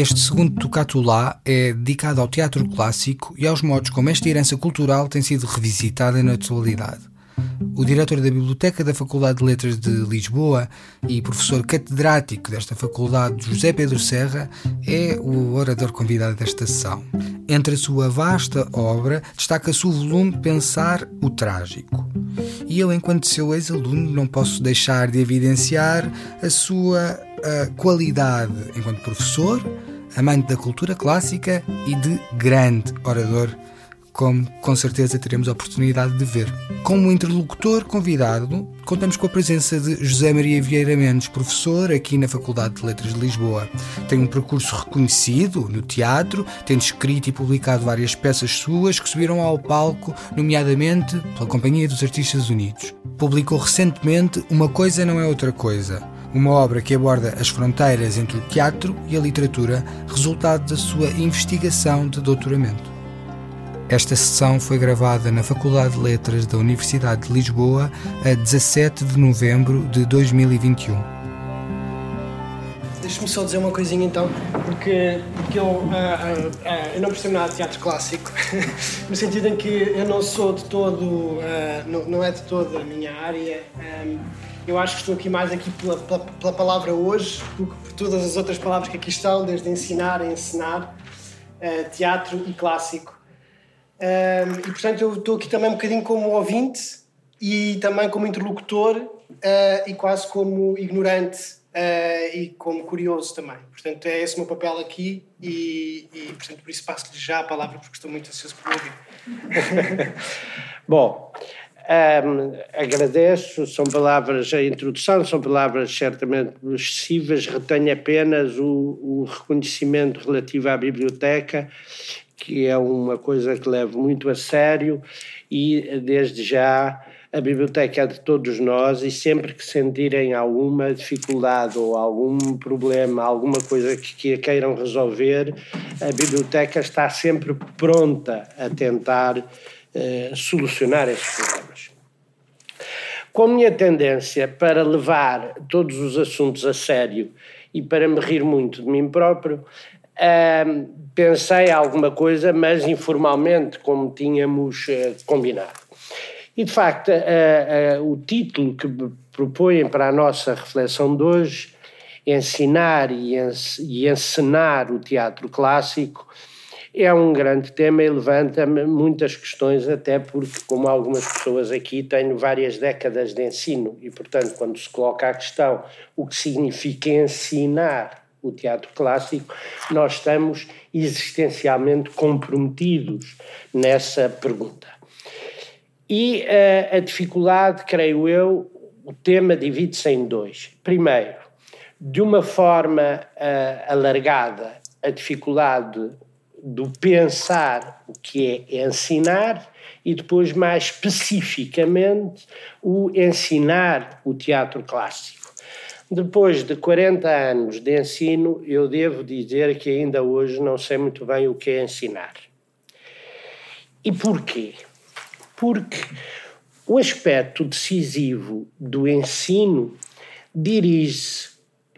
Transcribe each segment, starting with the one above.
Este segundo Tocato Lá é dedicado ao teatro clássico e aos modos como esta herança cultural tem sido revisitada na atualidade. O diretor da Biblioteca da Faculdade de Letras de Lisboa e professor catedrático desta faculdade, José Pedro Serra, é o orador convidado desta sessão. Entre a sua vasta obra, destaca-se o volume Pensar o Trágico. E eu, enquanto seu ex-aluno, não posso deixar de evidenciar a sua a qualidade enquanto professor, amante da cultura clássica e de grande orador como com certeza teremos a oportunidade de ver. Como interlocutor convidado, contamos com a presença de José Maria Vieira Mendes, professor aqui na Faculdade de Letras de Lisboa. Tem um percurso reconhecido no teatro, tendo escrito e publicado várias peças suas que subiram ao palco, nomeadamente pela Companhia dos Artistas Unidos. Publicou recentemente Uma Coisa Não É Outra Coisa, uma obra que aborda as fronteiras entre o teatro e a literatura, resultado da sua investigação de doutoramento. Esta sessão foi gravada na Faculdade de Letras da Universidade de Lisboa a 17 de novembro de 2021. Deixa-me só dizer uma coisinha então, porque, porque eu, uh, uh, uh, eu não percebo nada de teatro clássico, no sentido em que eu não sou de todo, não, não, é de toda a minha área. Um, eu acho que estou aqui mais aqui pela, pela, pela, palavra hoje do que por todas as outras palavras que aqui estão, desde ensinar a ensinar, teatro e clássico. Um, e portanto eu estou aqui também um bocadinho como ouvinte e também como interlocutor uh, e quase como ignorante uh, e como curioso também. Portanto é esse o meu papel aqui e, e portanto por isso passo-lhe já a palavra porque estou muito ansioso por ouvir. Bom, um, agradeço, são palavras, a introdução são palavras certamente excessivas, retenho apenas o, o reconhecimento relativo à biblioteca que é uma coisa que levo muito a sério e desde já a biblioteca é de todos nós e sempre que sentirem alguma dificuldade ou algum problema, alguma coisa que, que queiram resolver, a biblioteca está sempre pronta a tentar eh, solucionar esses problemas. Com a minha tendência para levar todos os assuntos a sério e para me rir muito de mim próprio, Uh, pensei alguma coisa, mas informalmente, como tínhamos uh, combinado. E, de facto, uh, o título que propõem para a nossa reflexão de hoje, Ensinar e, e Encenar o Teatro Clássico, é um grande tema e levanta muitas questões, até porque, como algumas pessoas aqui, tenho várias décadas de ensino e, portanto, quando se coloca a questão o que significa ensinar o teatro clássico, nós estamos existencialmente comprometidos nessa pergunta. E uh, a dificuldade, creio eu, o tema divide-se em dois. Primeiro, de uma forma uh, alargada, a dificuldade do pensar o que é ensinar e depois, mais especificamente, o ensinar o teatro clássico. Depois de 40 anos de ensino, eu devo dizer que ainda hoje não sei muito bem o que é ensinar. E porquê? Porque o aspecto decisivo do ensino dirige-se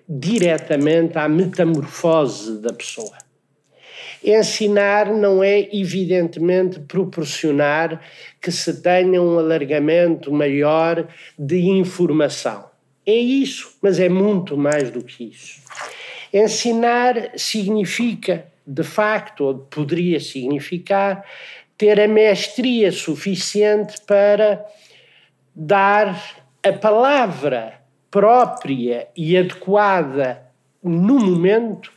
diretamente à metamorfose da pessoa. Ensinar não é, evidentemente, proporcionar que se tenha um alargamento maior de informação é isso, mas é muito mais do que isso. Ensinar significa, de facto, ou poderia significar, ter a mestria suficiente para dar a palavra própria e adequada no momento,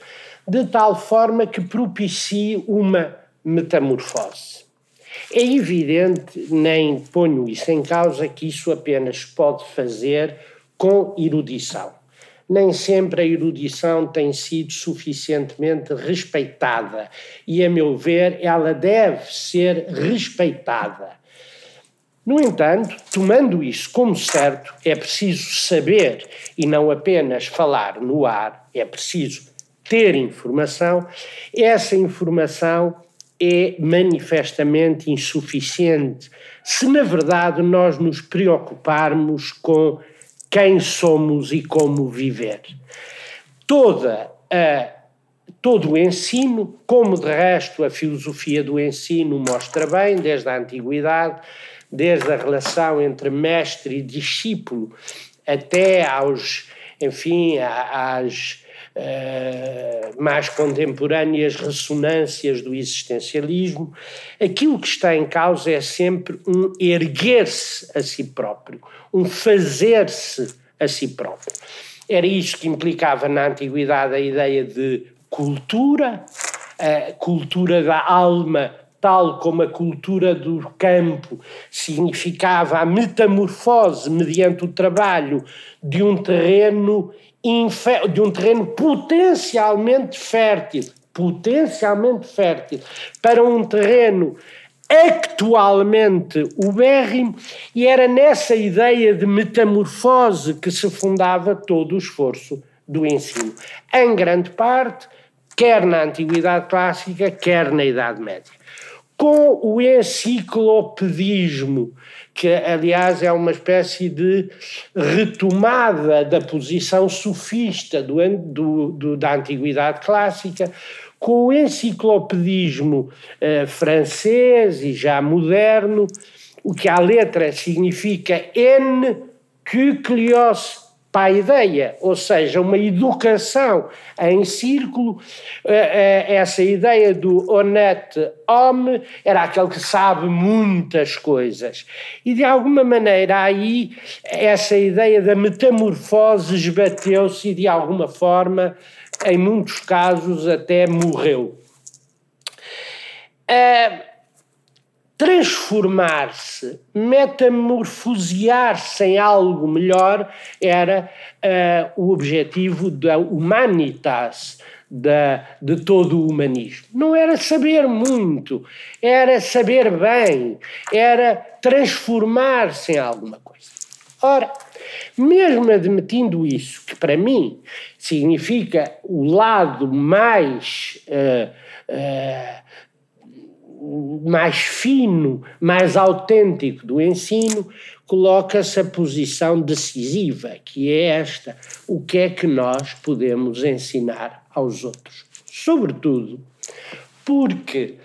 de tal forma que propicie uma metamorfose. É evidente, nem ponho isso em causa, que isso apenas pode fazer com erudição. Nem sempre a erudição tem sido suficientemente respeitada e, a meu ver, ela deve ser respeitada. No entanto, tomando isso como certo, é preciso saber e não apenas falar no ar, é preciso ter informação. Essa informação é manifestamente insuficiente se, na verdade, nós nos preocuparmos com quem somos e como viver. Toda a todo o ensino, como de resto a filosofia do ensino mostra bem, desde a antiguidade, desde a relação entre mestre e discípulo até aos, enfim, às uh, mais contemporâneas ressonâncias do existencialismo, aquilo que está em causa é sempre um erguer-se a si próprio, um fazer-se a si próprio. Era isso que implicava na antiguidade a ideia de cultura, a cultura da alma, tal como a cultura do campo significava a metamorfose mediante o trabalho de um terreno de um terreno potencialmente fértil, potencialmente fértil, para um terreno actualmente ubérrimo, e era nessa ideia de metamorfose que se fundava todo o esforço do ensino. Em grande parte, quer na Antiguidade Clássica, quer na Idade Média. Com o enciclopedismo, que aliás é uma espécie de retomada da posição sofista do, do, do da Antiguidade Clássica, com o enciclopedismo eh, francês e já moderno, o que a letra significa N que clios para a ideia, ou seja, uma educação em círculo. Eh, eh, essa ideia do honnête homme era aquele que sabe muitas coisas. E de alguma maneira aí essa ideia da metamorfose esbateu-se e de alguma forma, em muitos casos, até morreu. Uh, transformar-se, metamorfosear-se em algo melhor era uh, o objetivo da humanitas, da, de todo o humanismo. Não era saber muito, era saber bem, era transformar-se em alguma coisa. Ora, mesmo admitindo isso, que para mim significa o lado mais. Uh, uh, mais fino, mais autêntico do ensino, coloca-se a posição decisiva, que é esta: o que é que nós podemos ensinar aos outros? Sobretudo porque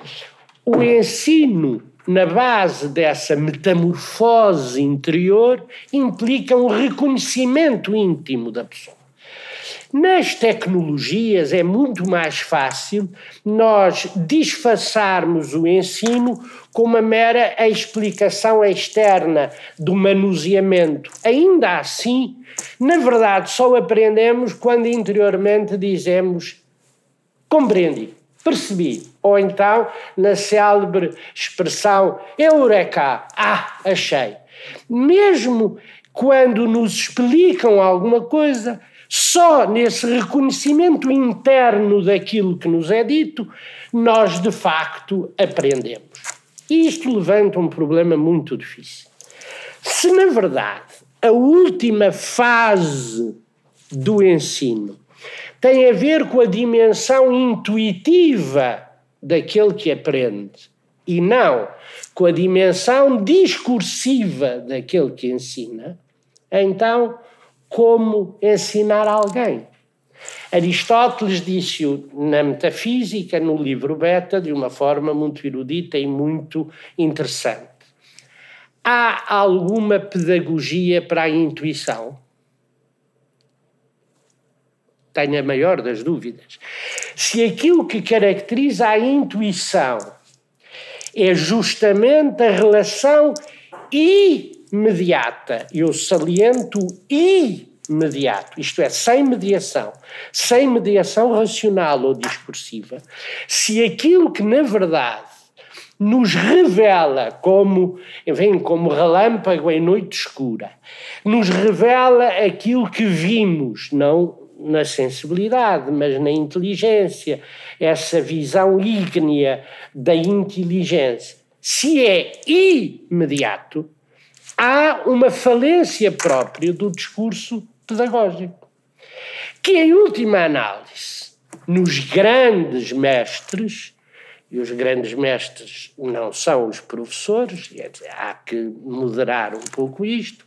o ensino na base dessa metamorfose interior implica um reconhecimento íntimo da pessoa. Nas tecnologias é muito mais fácil nós disfarçarmos o ensino com uma mera explicação externa do manuseamento. Ainda assim, na verdade, só aprendemos quando interiormente dizemos compreendi, percebi. Ou então, na célebre expressão Eureka, ah, achei. Mesmo quando nos explicam alguma coisa, só nesse reconhecimento interno daquilo que nos é dito, nós de facto aprendemos. E isto levanta um problema muito difícil. Se, na verdade, a última fase do ensino tem a ver com a dimensão intuitiva daquele que aprende e não com a dimensão discursiva daquele que ensina, então como ensinar alguém. Aristóteles disse-o na Metafísica, no livro Beta, de uma forma muito erudita e muito interessante. Há alguma pedagogia para a intuição? Tenho a maior das dúvidas. Se aquilo que caracteriza a intuição é justamente a relação e imediata. Eu saliento imediato, isto é, sem mediação, sem mediação racional ou discursiva, se aquilo que na verdade nos revela como, vem como relâmpago em noite escura, nos revela aquilo que vimos, não na sensibilidade, mas na inteligência, essa visão ígnea da inteligência. Se é imediato, há uma falência própria do discurso pedagógico, que, em última análise, nos grandes mestres, e os grandes mestres não são os professores, há que moderar um pouco isto,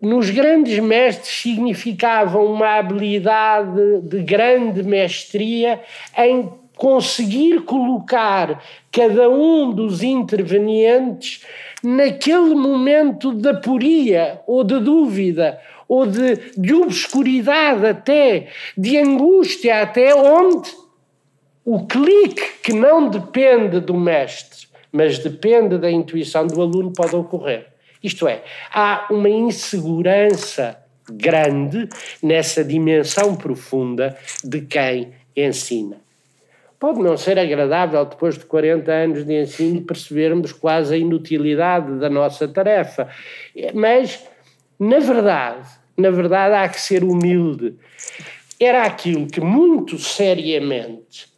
nos grandes mestres significava uma habilidade de grande mestria em conseguir colocar cada um dos intervenientes naquele momento de aporia ou de dúvida ou de, de obscuridade até, de angústia até, onde o clique que não depende do mestre, mas depende da intuição do aluno pode ocorrer. Isto é, há uma insegurança grande nessa dimensão profunda de quem ensina. Pode não ser agradável, depois de 40 anos de ensino, percebermos quase a inutilidade da nossa tarefa, mas, na verdade, na verdade, há que ser humilde. Era aquilo que muito seriamente,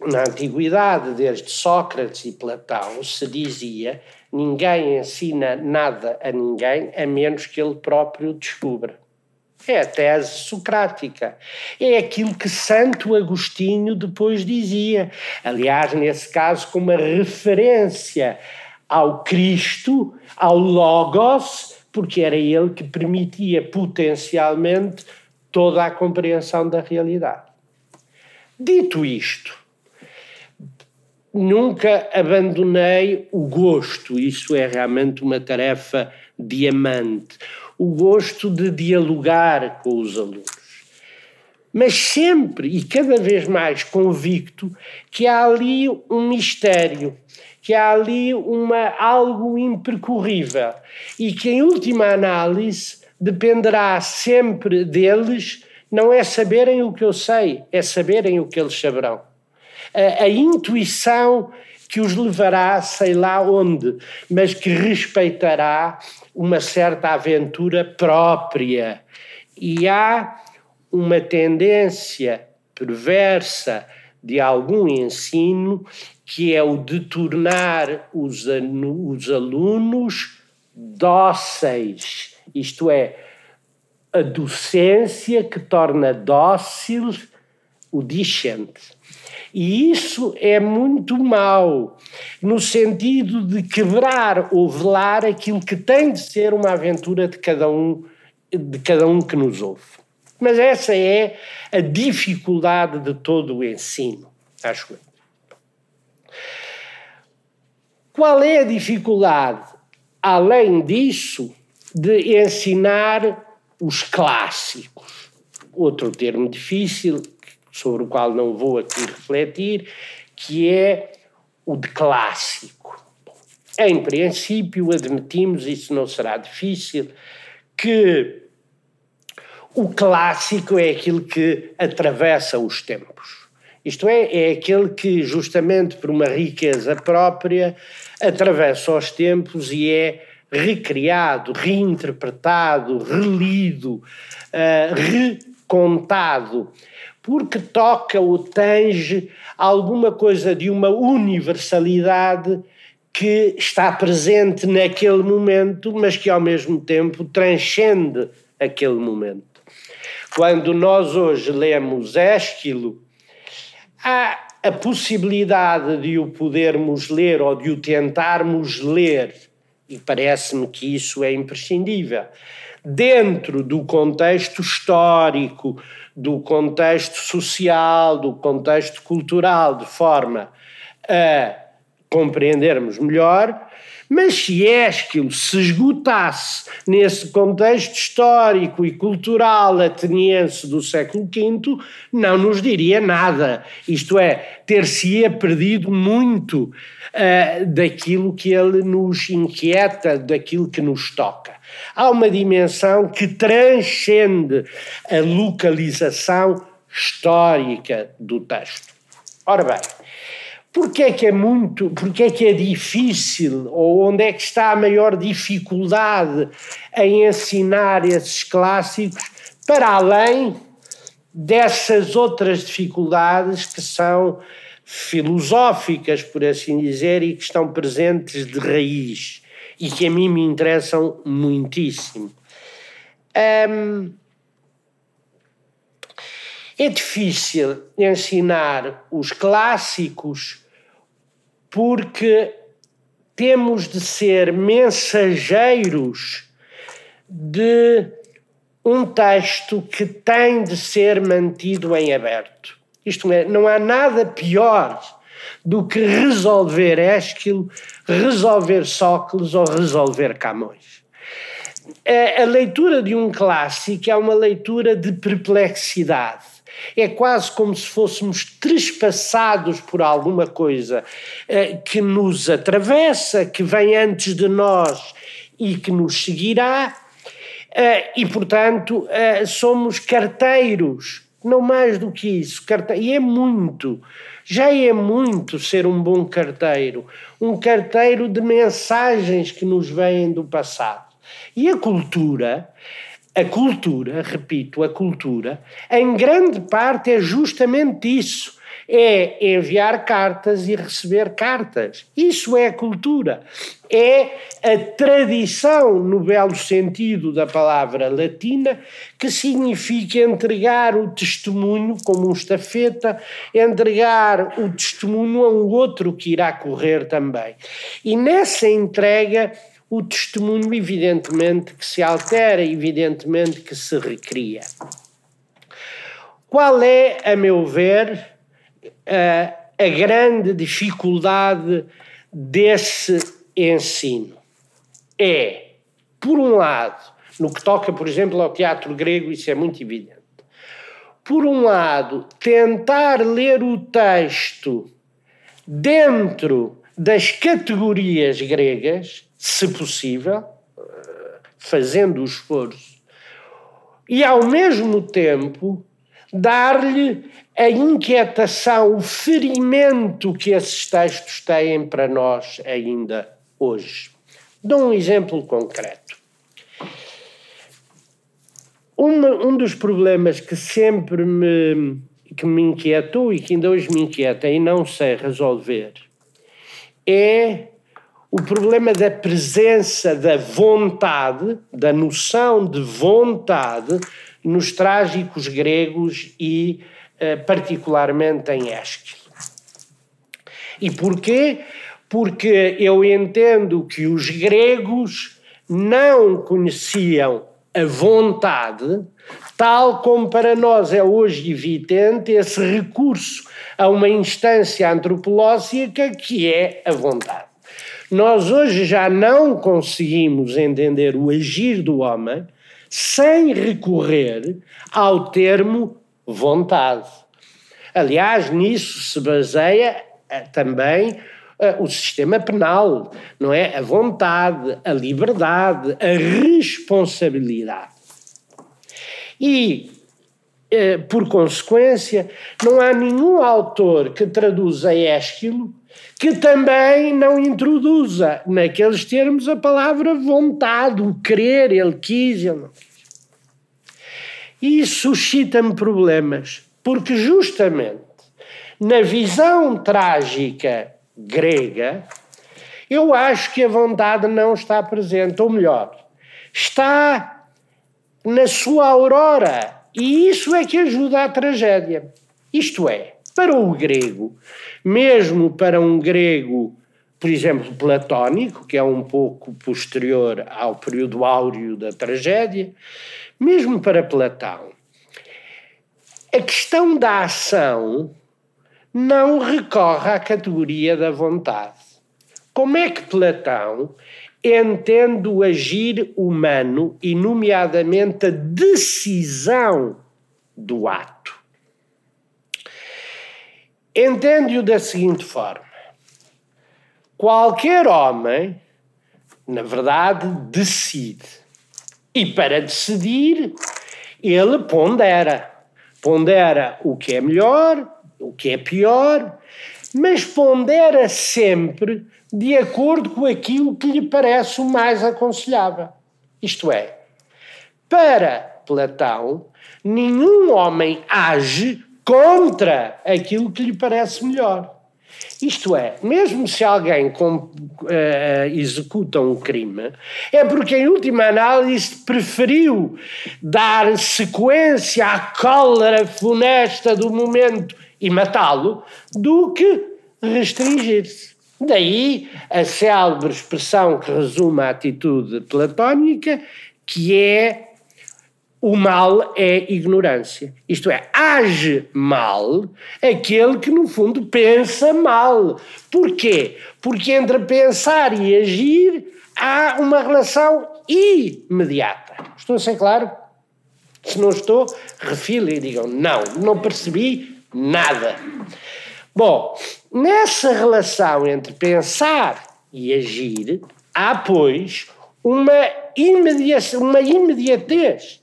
na antiguidade, desde Sócrates e Platão, se dizia Ninguém ensina nada a ninguém a menos que ele próprio descubra. É a tese socrática. É aquilo que Santo Agostinho depois dizia. Aliás, nesse caso, com uma referência ao Cristo, ao Logos, porque era ele que permitia potencialmente toda a compreensão da realidade. Dito isto, nunca abandonei o gosto, isso é realmente uma tarefa diamante, o gosto de dialogar com os alunos. Mas sempre e cada vez mais convicto que há ali um mistério, que há ali uma, algo impercorrível e que, em última análise, dependerá sempre deles, não é saberem o que eu sei, é saberem o que eles saberão a, a intuição que os levará, sei lá onde, mas que respeitará uma certa aventura própria. E há uma tendência perversa de algum ensino que é o de tornar os, os alunos dóceis, isto é, a docência que torna dócil o discente. E isso é muito mau, no sentido de quebrar ou velar aquilo que tem de ser uma aventura de cada um, de cada um que nos ouve. Mas essa é a dificuldade de todo o ensino, acho eu. Qual é a dificuldade, além disso, de ensinar os clássicos? Outro termo difícil sobre o qual não vou aqui refletir, que é o de clássico. Em princípio, admitimos, isso não será difícil, que o clássico é aquilo que atravessa os tempos. Isto é, é aquele que, justamente por uma riqueza própria, atravessa os tempos e é recriado, reinterpretado, relido, uh, recontado porque toca ou tange alguma coisa de uma universalidade que está presente naquele momento, mas que ao mesmo tempo transcende aquele momento. Quando nós hoje lemos Ésquilo, há a possibilidade de o podermos ler ou de o tentarmos ler, e parece-me que isso é imprescindível, dentro do contexto histórico, do contexto social, do contexto cultural, de forma a compreendermos melhor, mas se Ésquilo se esgotasse nesse contexto histórico e cultural ateniense do século V, não nos diria nada. Isto é, ter-se-ia perdido muito uh, daquilo que ele nos inquieta, daquilo que nos toca. Há uma dimensão que transcende a localização histórica do texto. Ora bem, Porquê é que é muito, porquê é que é difícil, ou onde é que está a maior dificuldade em ensinar esses clássicos, para além dessas outras dificuldades que são filosóficas, por assim dizer, e que estão presentes de raiz e que a mim me interessam muitíssimo. É difícil ensinar os clássicos porque temos de ser mensageiros de um texto que tem de ser mantido em aberto. Isto é, não há nada pior do que resolver Ésquilo, resolver Sócrates ou resolver Camões. A, a leitura de um clássico é uma leitura de perplexidade. É quase como se fôssemos trespassados por alguma coisa eh, que nos atravessa, que vem antes de nós e que nos seguirá, eh, e portanto eh, somos carteiros, não mais do que isso, carteiro, e é muito já é muito ser um bom carteiro, um carteiro de mensagens que nos vêm do passado. E a cultura, a cultura, repito, a cultura, em grande parte é justamente isso é enviar cartas e receber cartas. Isso é cultura. É a tradição, no belo sentido da palavra latina, que significa entregar o testemunho como um estafeta, entregar o testemunho a um outro que irá correr também. E nessa entrega, o testemunho, evidentemente, que se altera, evidentemente, que se recria. Qual é, a meu ver, a, grande dificuldade desse ensino é, por um lado, no que toca, por exemplo, ao teatro grego, isso é muito evidente. Por um lado, tentar ler o texto dentro das categorias gregas, se possível, fazendo o esforço, e ao mesmo tempo dar-lhe a inquietação, o ferimento que esses textos têm para nós ainda hoje. Dou um exemplo concreto. Uma, um dos problemas que sempre me, que me inquietou e que ainda hoje me inquieta e não sei resolver é o problema da presença da vontade, da noção de vontade nos trágicos gregos e eh, particularmente em Ésquilo. E porquê? Porque eu entendo que os gregos não conheciam a vontade, tal como para nós é hoje evidente esse recurso a uma instância antropológica que é a vontade. Nós hoje já não conseguimos entender o agir do homem sem recorrer ao termo vontade. Aliás, nisso se baseia eh, também uh, o sistema penal, não é? A vontade, a liberdade, a responsabilidade. E, uh, por consequência, não há nenhum autor que traduza Ésquilo que também não introduza naqueles termos a palavra vontade, o querer, ele quis, ele não quis. E isso suscita-me problemas, porque justamente na visão trágica grega, eu acho que a vontade não está presente, ou melhor, está na sua aurora, e isso é que ajuda à tragédia. Isto é, para o grego, mesmo para um grego, por exemplo, platónico, que é um pouco posterior ao período áureo da tragédia, mesmo para Platão, a questão da ação não recorre à categoria da vontade. Como é que Platão entende o agir humano e, nomeadamente, a decisão do ato? Entende-o da seguinte forma: qualquer homem, na verdade, decide e para decidir, ele pondera. Pondera o que é melhor, o que é pior, mas pondera sempre de acordo com aquilo que lhe parece o mais aconselhável. Isto é, para Platão, nenhum homem age contra aquilo que lhe parece melhor. Isto é, mesmo se alguém com, uh, executa um crime, é porque, em última análise, preferiu dar sequência à cólera funesta do momento e matá-lo do que restringir-se. Daí a célebre expressão que resume a atitude platónica, que é o mal é ignorância. Isto é, age mal aquele que, no fundo, pensa mal. Porquê? Porque entre pensar e agir há uma relação imediata. Estou a ser claro? Se não estou, refilem e digam: não, não percebi nada. Bom, nessa relação entre pensar e agir, há, pois, uma, imedia uma imediatez.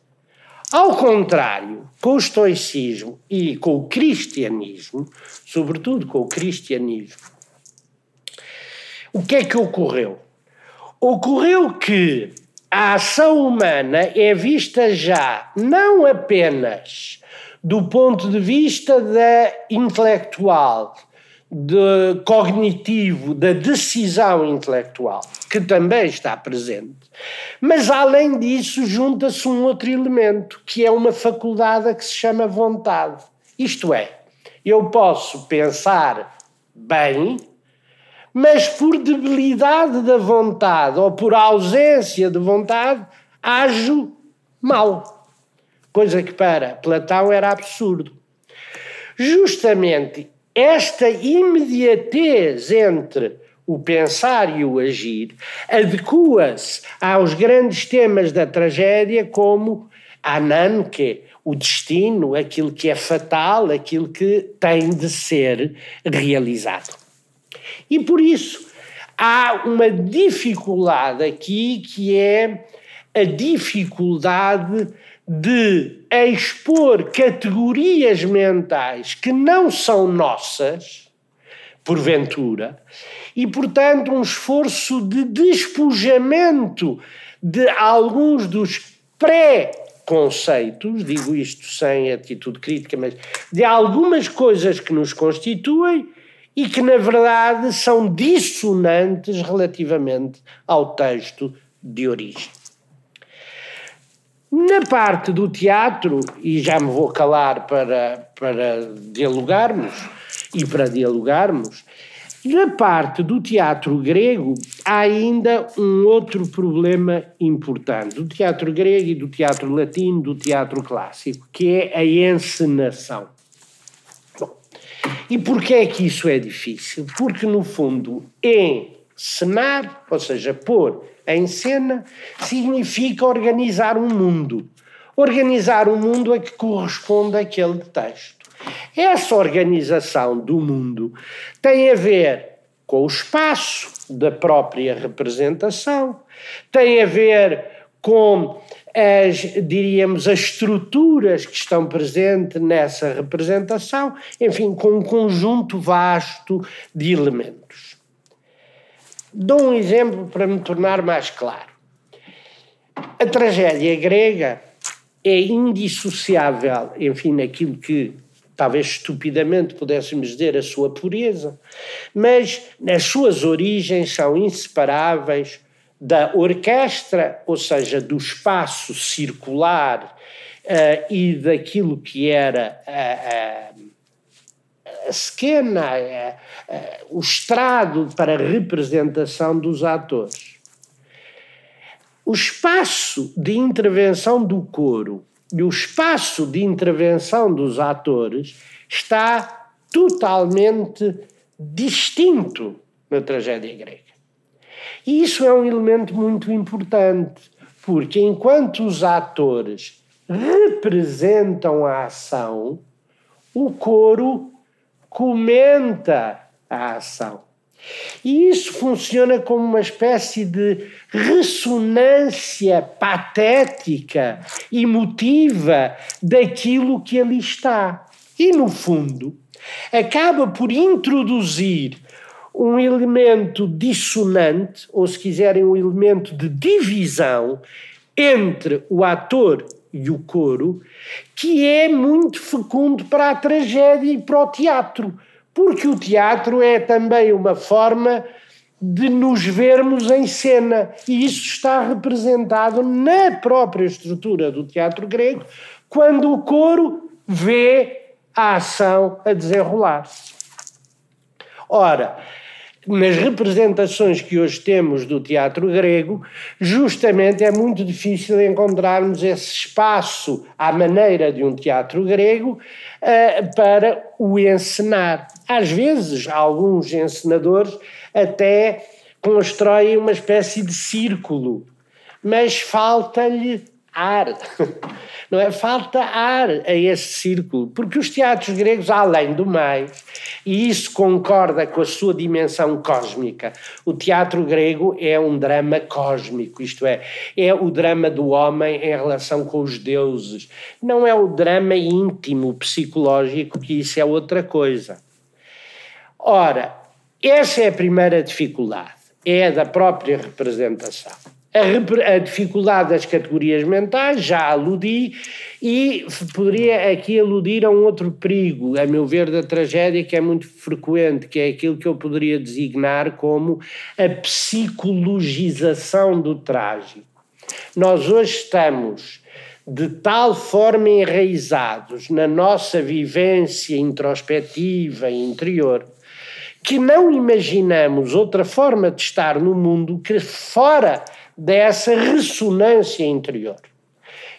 Ao contrário, com o estoicismo e com o cristianismo, sobretudo com o cristianismo, o que é que ocorreu? Ocorreu que a ação humana é vista já não apenas do ponto de vista da intelectual, de cognitivo, da decisão intelectual, que também está presente, mas além disso junta-se um outro elemento, que é uma faculdade que se chama vontade. Isto é, eu posso pensar bem, mas por debilidade da vontade ou por ausência de vontade, ajo mal. Coisa que para Platão era absurdo. Justamente esta imediatez entre o pensar e o agir adequa-se aos grandes temas da tragédia como Ananke, o destino, aquilo que é fatal, aquilo que tem de ser realizado. E por isso há uma dificuldade aqui que é a dificuldade de expor categorias mentais que não são nossas, porventura, e, portanto, um esforço de despojamento de alguns dos pré-conceitos, digo isto sem atitude crítica, mas de algumas coisas que nos constituem e que, na verdade, são dissonantes relativamente ao texto de origem. Na parte do teatro, e já me vou calar para, para dialogarmos, e para dialogarmos, na parte do teatro grego há ainda um outro problema importante, do teatro grego e do teatro latino, do teatro clássico, que é a encenação. Bom, e porquê é que isso é difícil? Porque, no fundo, encenar, ou seja, pôr em cena significa organizar um mundo. Organizar um mundo a que corresponde aquele texto. Essa organização do mundo tem a ver com o espaço da própria representação, tem a ver com as, diríamos, as estruturas que estão presentes nessa representação, enfim, com um conjunto vasto de elementos. Dou um exemplo para me tornar mais claro. A tragédia grega é indissociável, enfim, naquilo que talvez estupidamente pudéssemos dizer a sua pureza, mas nas suas origens são inseparáveis da orquestra, ou seja, do espaço circular uh, e daquilo que era a, a, a esquena, o estrado para a representação dos atores. O espaço de intervenção do coro e o espaço de intervenção dos atores está totalmente distinto na tragédia grega. E isso é um elemento muito importante, porque enquanto os atores representam a ação, o coro comenta a ação. E isso funciona como uma espécie de ressonância patética, emotiva daquilo que ali está. E, no fundo, acaba por introduzir um elemento dissonante, ou se quiserem, um elemento de divisão entre o ator e o coro, que é muito fecundo para a tragédia e para o teatro porque o teatro é também uma forma de nos vermos em cena, e isso está representado na própria estrutura do teatro grego, quando o coro vê a ação a desenrolar-se. Ora, nas representações que hoje temos do teatro grego, justamente é muito difícil encontrarmos esse espaço à maneira de um teatro grego uh, para o encenar. Às vezes, alguns encenadores até constroem uma espécie de círculo, mas falta-lhe ar. Não é? Falta ar a esse círculo, porque os teatros gregos, além do mais, e isso concorda com a sua dimensão cósmica, o teatro grego é um drama cósmico, isto é, é o drama do homem em relação com os deuses. Não é o drama íntimo, psicológico, que isso é outra coisa. Ora, essa é a primeira dificuldade, é a da própria representação a, a, dificuldade das categorias mentais, já aludi, e poderia aqui aludir a um outro perigo, a meu ver, da tragédia, que é muito frequente, que é aquilo que eu poderia designar como a psicologização do trágico. Nós hoje estamos de tal forma enraizados na nossa vivência introspectiva e interior que não imaginamos outra forma de estar no mundo que fora dessa ressonância interior.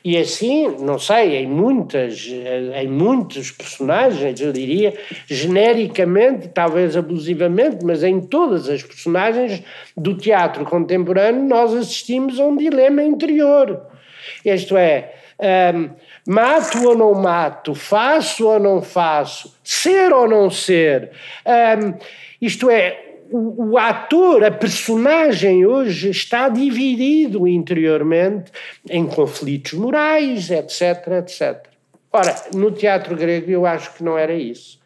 E assim, não sei, em muitas, em muitos personagens, eu diria, genericamente, talvez abusivamente, mas em todas as personagens do teatro contemporâneo, nós assistimos a um dilema interior. Isto é, um, mato ou não mato, faço ou não faço, ser ou não ser. Um, isto é, o, o, ator, a personagem hoje está dividido interiormente em conflitos morais, etc, etc. Ora, no teatro grego eu acho que não era isso.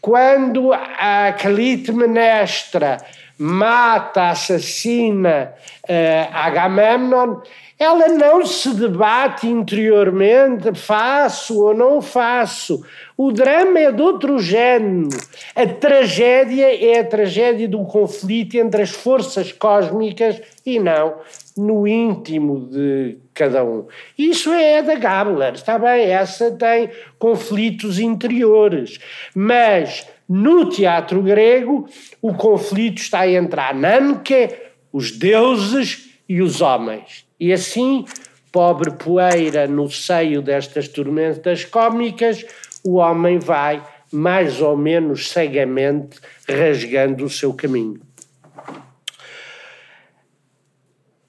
Quando a Clitemnestra mata, assassina uh, Agamemnon, ela não se debate interiormente, faço ou não faço. O drama é de outro género. A tragédia é a tragédia do conflito entre as forças cósmicas e não no íntimo de cada um. Isso é da Gabler, está bem? Essa tem conflitos interiores. Mas no teatro grego, o conflito está entre a Ananke, os deuses e os homens. E assim, pobre poeira no seio destas tormentas cómicas, o homem vai, mais ou menos cegamente, rasgando o seu caminho.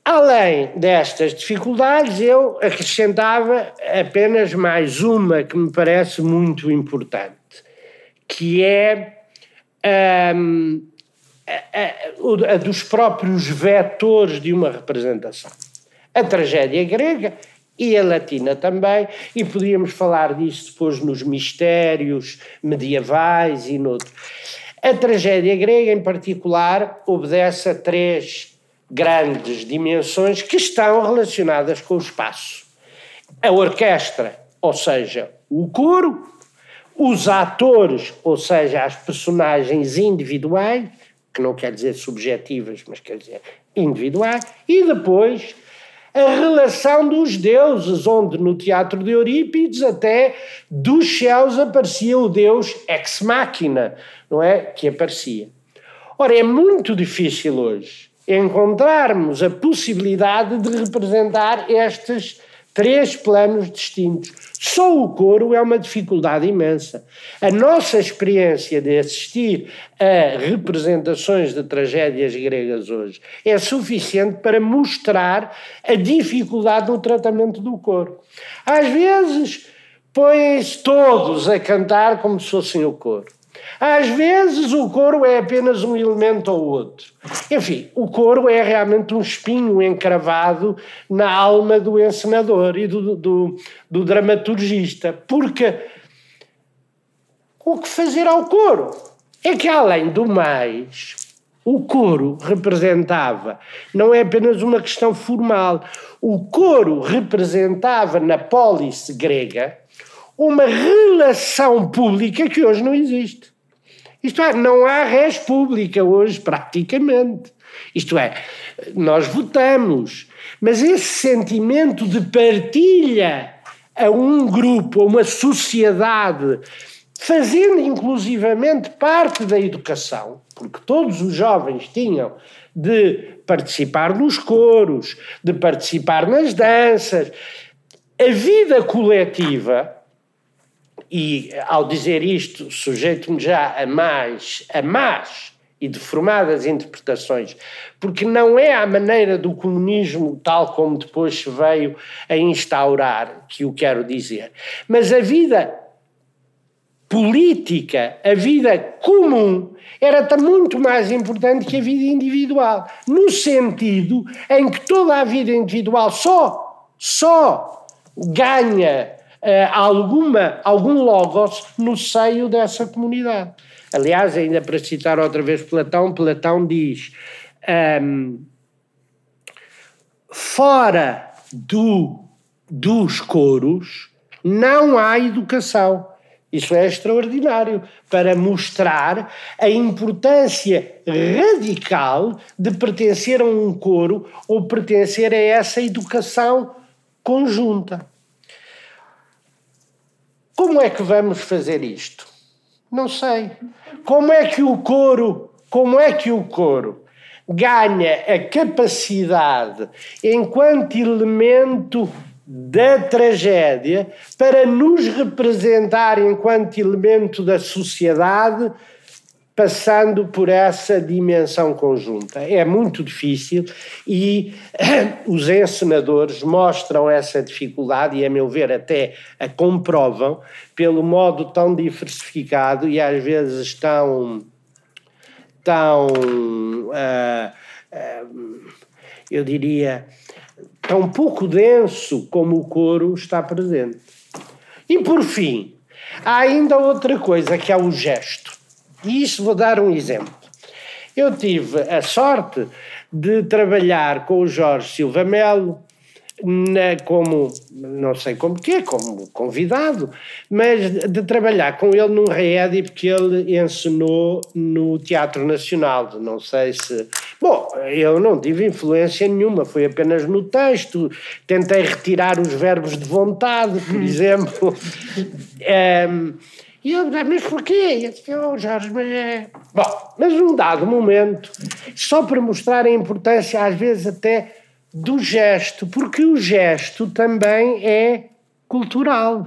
Além destas dificuldades, eu acrescentava apenas mais uma que me parece muito importante, que é um, a, a, a dos próprios vetores de uma representação a tragédia grega e a latina também, e podíamos falar disso depois nos mistérios medievais e noutros. A tragédia grega, em particular, obedece a três grandes dimensões que estão relacionadas com o espaço. A orquestra, ou seja, o coro, os atores, ou seja, as personagens individuais, que não quer dizer subjetivas, mas quer dizer individuais, e depois a relação dos deuses, onde no teatro de Eurípides até dos céus aparecia o deus ex machina, não é? Que aparecia. Ora, é muito difícil hoje encontrarmos a possibilidade de representar estes três planos distintos. Só o coro é uma dificuldade imensa. A nossa experiência de assistir a representações de tragédias gregas hoje é suficiente para mostrar a dificuldade no tratamento do coro. Às vezes põem-se todos a cantar como se fossem o coro. Às vezes o coro é apenas um elemento ou outro. Enfim, o coro é realmente um espinho encravado na alma do encenador e do, do, do dramaturgista, porque o que fazer ao coro? É que, além do mais, o coro representava, não é apenas uma questão formal, o coro representava na polis grega uma relação pública que hoje não existe. Isto é, não há res pública hoje, praticamente. Isto é, nós votamos, mas esse sentimento de partilha a um grupo, a uma sociedade fazendo inclusivamente parte da educação, porque todos os jovens tinham de participar nos coros, de participar nas danças. A vida coletiva, e ao dizer isto, sujeito-me já a mais, a mais e deformadas interpretações, porque não é a maneira do comunismo tal como depois se veio a instaurar que o quero dizer, mas a vida política, a vida comum, era muito mais importante que a vida individual, no sentido em que toda a vida individual só, só ganha alguma, algum logos no seio dessa comunidade. Aliás, ainda para citar outra vez Platão, Platão diz: um, ehm, fora do, dos coros não há educação. Isso é extraordinário para mostrar a importância radical de pertencer a um coro ou pertencer a essa educação conjunta. Como é que vamos fazer isto? Não sei. Como é que o coro, como é que o coro ganha a capacidade enquanto elemento da tragédia para nos representar enquanto elemento da sociedade, passando por essa dimensão conjunta. É muito difícil e os encenadores mostram essa dificuldade e, a meu ver, até a comprovam pelo modo tão diversificado e às vezes tão. tão. Uh, uh, eu diria tão pouco denso como o coro está presente. E por fim, há ainda outra coisa que é o gesto. E isso vou dar um exemplo. Eu tive a sorte de trabalhar com o Jorge Silva Melo na, como, não sei como que é, como convidado, mas de trabalhar com ele num reédito que ele ensinou no Teatro Nacional, não sei se... Bom, eu não tive influência nenhuma, foi apenas no texto, tentei retirar os verbos de vontade, por exemplo, um, e eu, mas porquê? Eu disse, oh Jorge, mas é... Bom, mas num dado momento, só para mostrar a importância, às vezes até do gesto, porque o gesto também é cultural.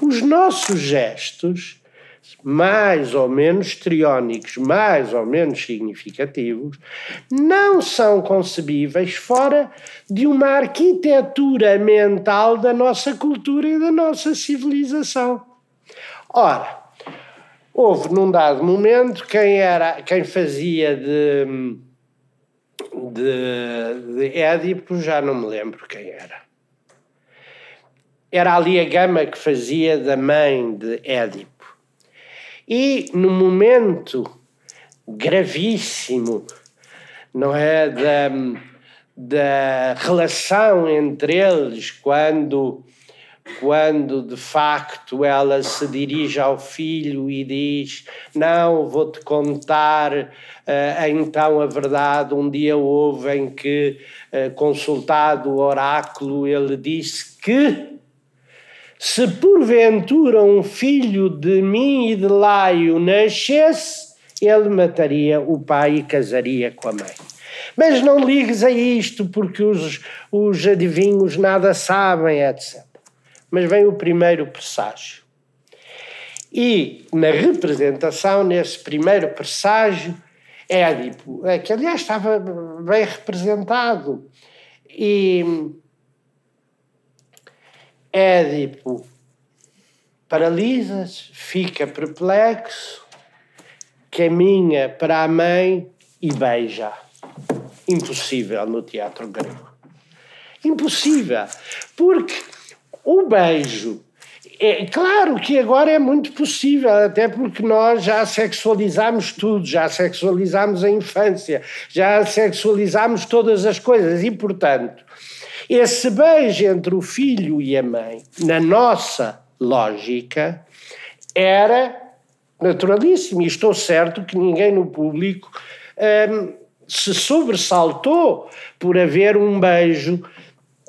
Os nossos gestos, mais ou menos triónicos, mais ou menos significativos, não são concebíveis fora de uma arquitetura mental da nossa cultura e da nossa civilização. Ora, houve num dado momento quem era quem fazia de de, de Édipo, já não me lembro quem era. Era ali a Gama que fazia da mãe de Édipo. E no momento gravíssimo, não é, da, da relação entre eles, quando quando de facto ela se dirige ao filho e diz: Não, vou-te contar uh, então a verdade. Um dia houve em que, uh, consultado o oráculo, ele disse que se porventura um filho de mim e de Laio nascesse, ele mataria o pai e casaria com a mãe. Mas não ligues a isto, porque os, os adivinhos nada sabem, etc. Mas vem o primeiro presságio. E na representação, nesse primeiro presságio, Édipo, é, que aliás estava bem representado, e Édipo paralisa-se, fica perplexo, caminha para a mãe e beija. Impossível no teatro grego. Impossível. Porque o beijo. É claro que agora é muito possível, até porque nós já sexualizamos tudo, já sexualizamos a infância, já sexualizamos todas as coisas e, portanto, esse beijo entre o filho e a mãe, na nossa lógica, era naturalíssimo. E estou certo que ninguém no público hum, se sobressaltou por haver um beijo.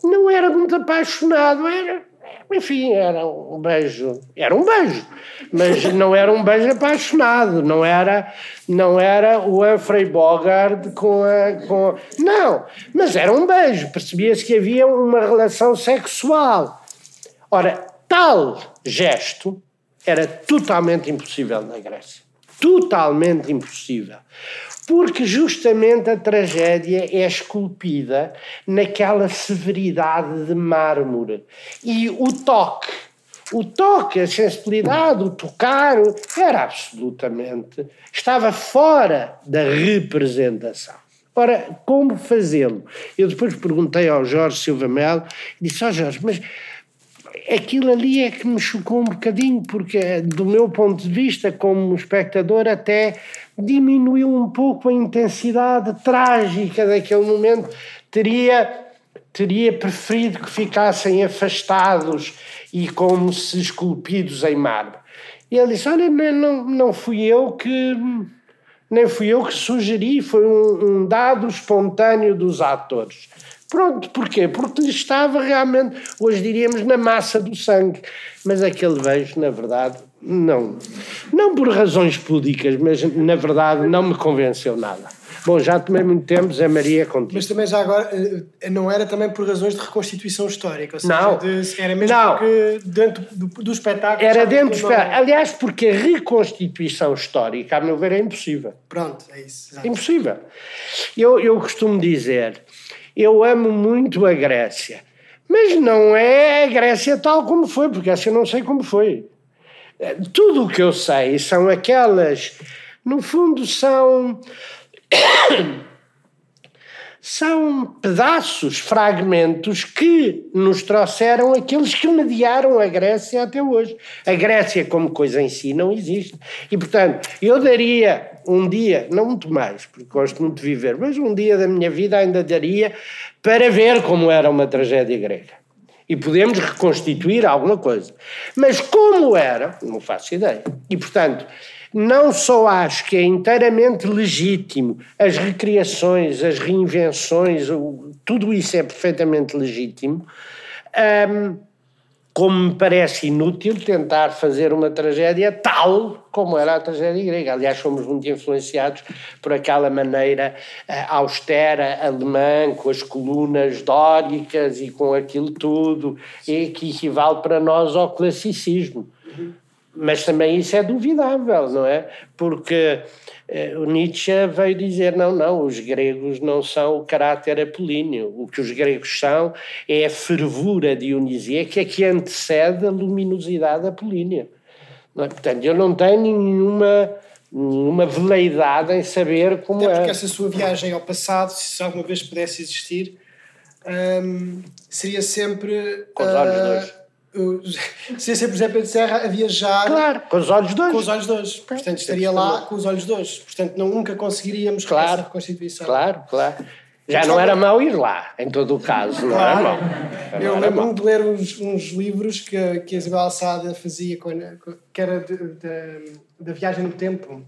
Não era muito apaixonado, era enfim, era um beijo, era um beijo, mas não era um beijo apaixonado, não era, não era o Humphrey Bogart com a, com não, mas era um beijo, percebia-se que havia uma relação sexual. Ora, tal gesto era totalmente impossível na Grécia, totalmente impossível porque justamente a tragédia é esculpida naquela severidade de mármore. E o toque, o toque, a sensibilidade, o tocar, era absolutamente. estava fora da representação. Ora, como fazê-lo? Eu depois perguntei ao Jorge Silva Melo e disse: Ó oh Jorge, mas aquilo ali é que me chocou um bocadinho, porque do meu ponto de vista, como espectador, até diminuiu um pouco a intensidade trágica daquele momento. Teria, teria preferido que ficassem afastados e como se esculpidos em mármore. E ele disse: Olha, não, não fui eu que. Nem fui eu que sugeri, foi um, um dado espontâneo dos atores. Pronto, porquê? Porque lhe estava realmente, hoje diríamos, na massa do sangue. Mas aquele beijo, na verdade, não. Não por razões púdicas, mas na verdade não me convenceu nada. Bom, já tomei muito tempo, Zé Maria, contigo. Mas também já agora, eh, não era também por razões de reconstituição histórica? Ou seja, não. De, era mesmo não. porque dentro do, do espetáculo... Era dentro do espetáculo. Aliás, porque a reconstituição histórica, a meu ver, é impossível. Pronto, é isso. Exato. Impossível. Eu, eu costumo dizer, eu amo muito a Grécia, mas não é a Grécia tal como foi, porque essa eu não sei como foi. Tudo o que eu sei são aquelas, no fundo, são. são pedaços, fragmentos que nos trouxeram aqueles que mediaram a Grécia até hoje. A Grécia, como coisa em si, não existe. E, portanto, eu daria um dia, não muito mais, porque gosto muito de viver, mas um dia da minha vida ainda daria para ver como era uma tragédia grega e podemos reconstituir alguma coisa. Mas como era, não faço ideia. E, portanto, não só acho que é inteiramente legítimo as recriações, as reinvenções, tudo isso é perfeitamente legítimo. Um, como me parece inútil tentar fazer uma tragédia tal como era a tragédia grega. Aliás, fomos muito influenciados por aquela maneira uh, austera alemã, com as colunas dóricas e com aquilo tudo, e que equivale para nós ao classicismo. Mas também isso é duvidável, não é? Porque eh, o Nietzsche veio dizer: não, não, os gregos não são o caráter apolíneo. O que os gregos são é a fervura dionisíaca que antecede a luminosidade apolínea. É? Portanto, eu não tenho nenhuma, nenhuma veleidade em saber como Até é. porque essa sua viagem ao passado, se alguma vez pudesse existir, hum, seria sempre. Com os olhos uh, dois se sempre José Pedro Serra a viajar claro, com os olhos dois. Com os olhos dois. Portanto, estaria lá com os olhos dois. Portanto, não, nunca conseguiríamos claro, essa reconstituição. Claro, claro. Já não era mau ir lá, em todo o caso, não claro. era mau. Eu lembro-me de ler uns, uns, livros que, que a Isabel Alçada fazia, com, que era da viagem no tempo,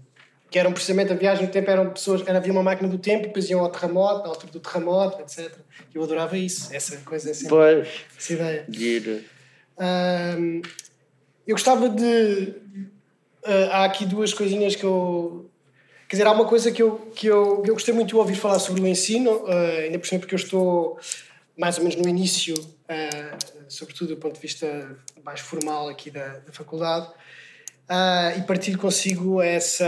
que eram precisamente a viagem no tempo, eram pessoas, era, havia uma máquina do tempo, depois iam ao terremoto, na altura do terremoto, etc. Eu adorava isso, essa coisa assim. Pois, essa ideia. Giro. Um, eu gostava de. Uh, há aqui duas coisinhas que eu. Quer dizer, há uma coisa que eu, que eu, que eu gostei muito de ouvir falar sobre o ensino, uh, ainda por cima porque eu estou mais ou menos no início, uh, sobretudo do ponto de vista mais formal aqui da, da faculdade, e partilho consigo essa.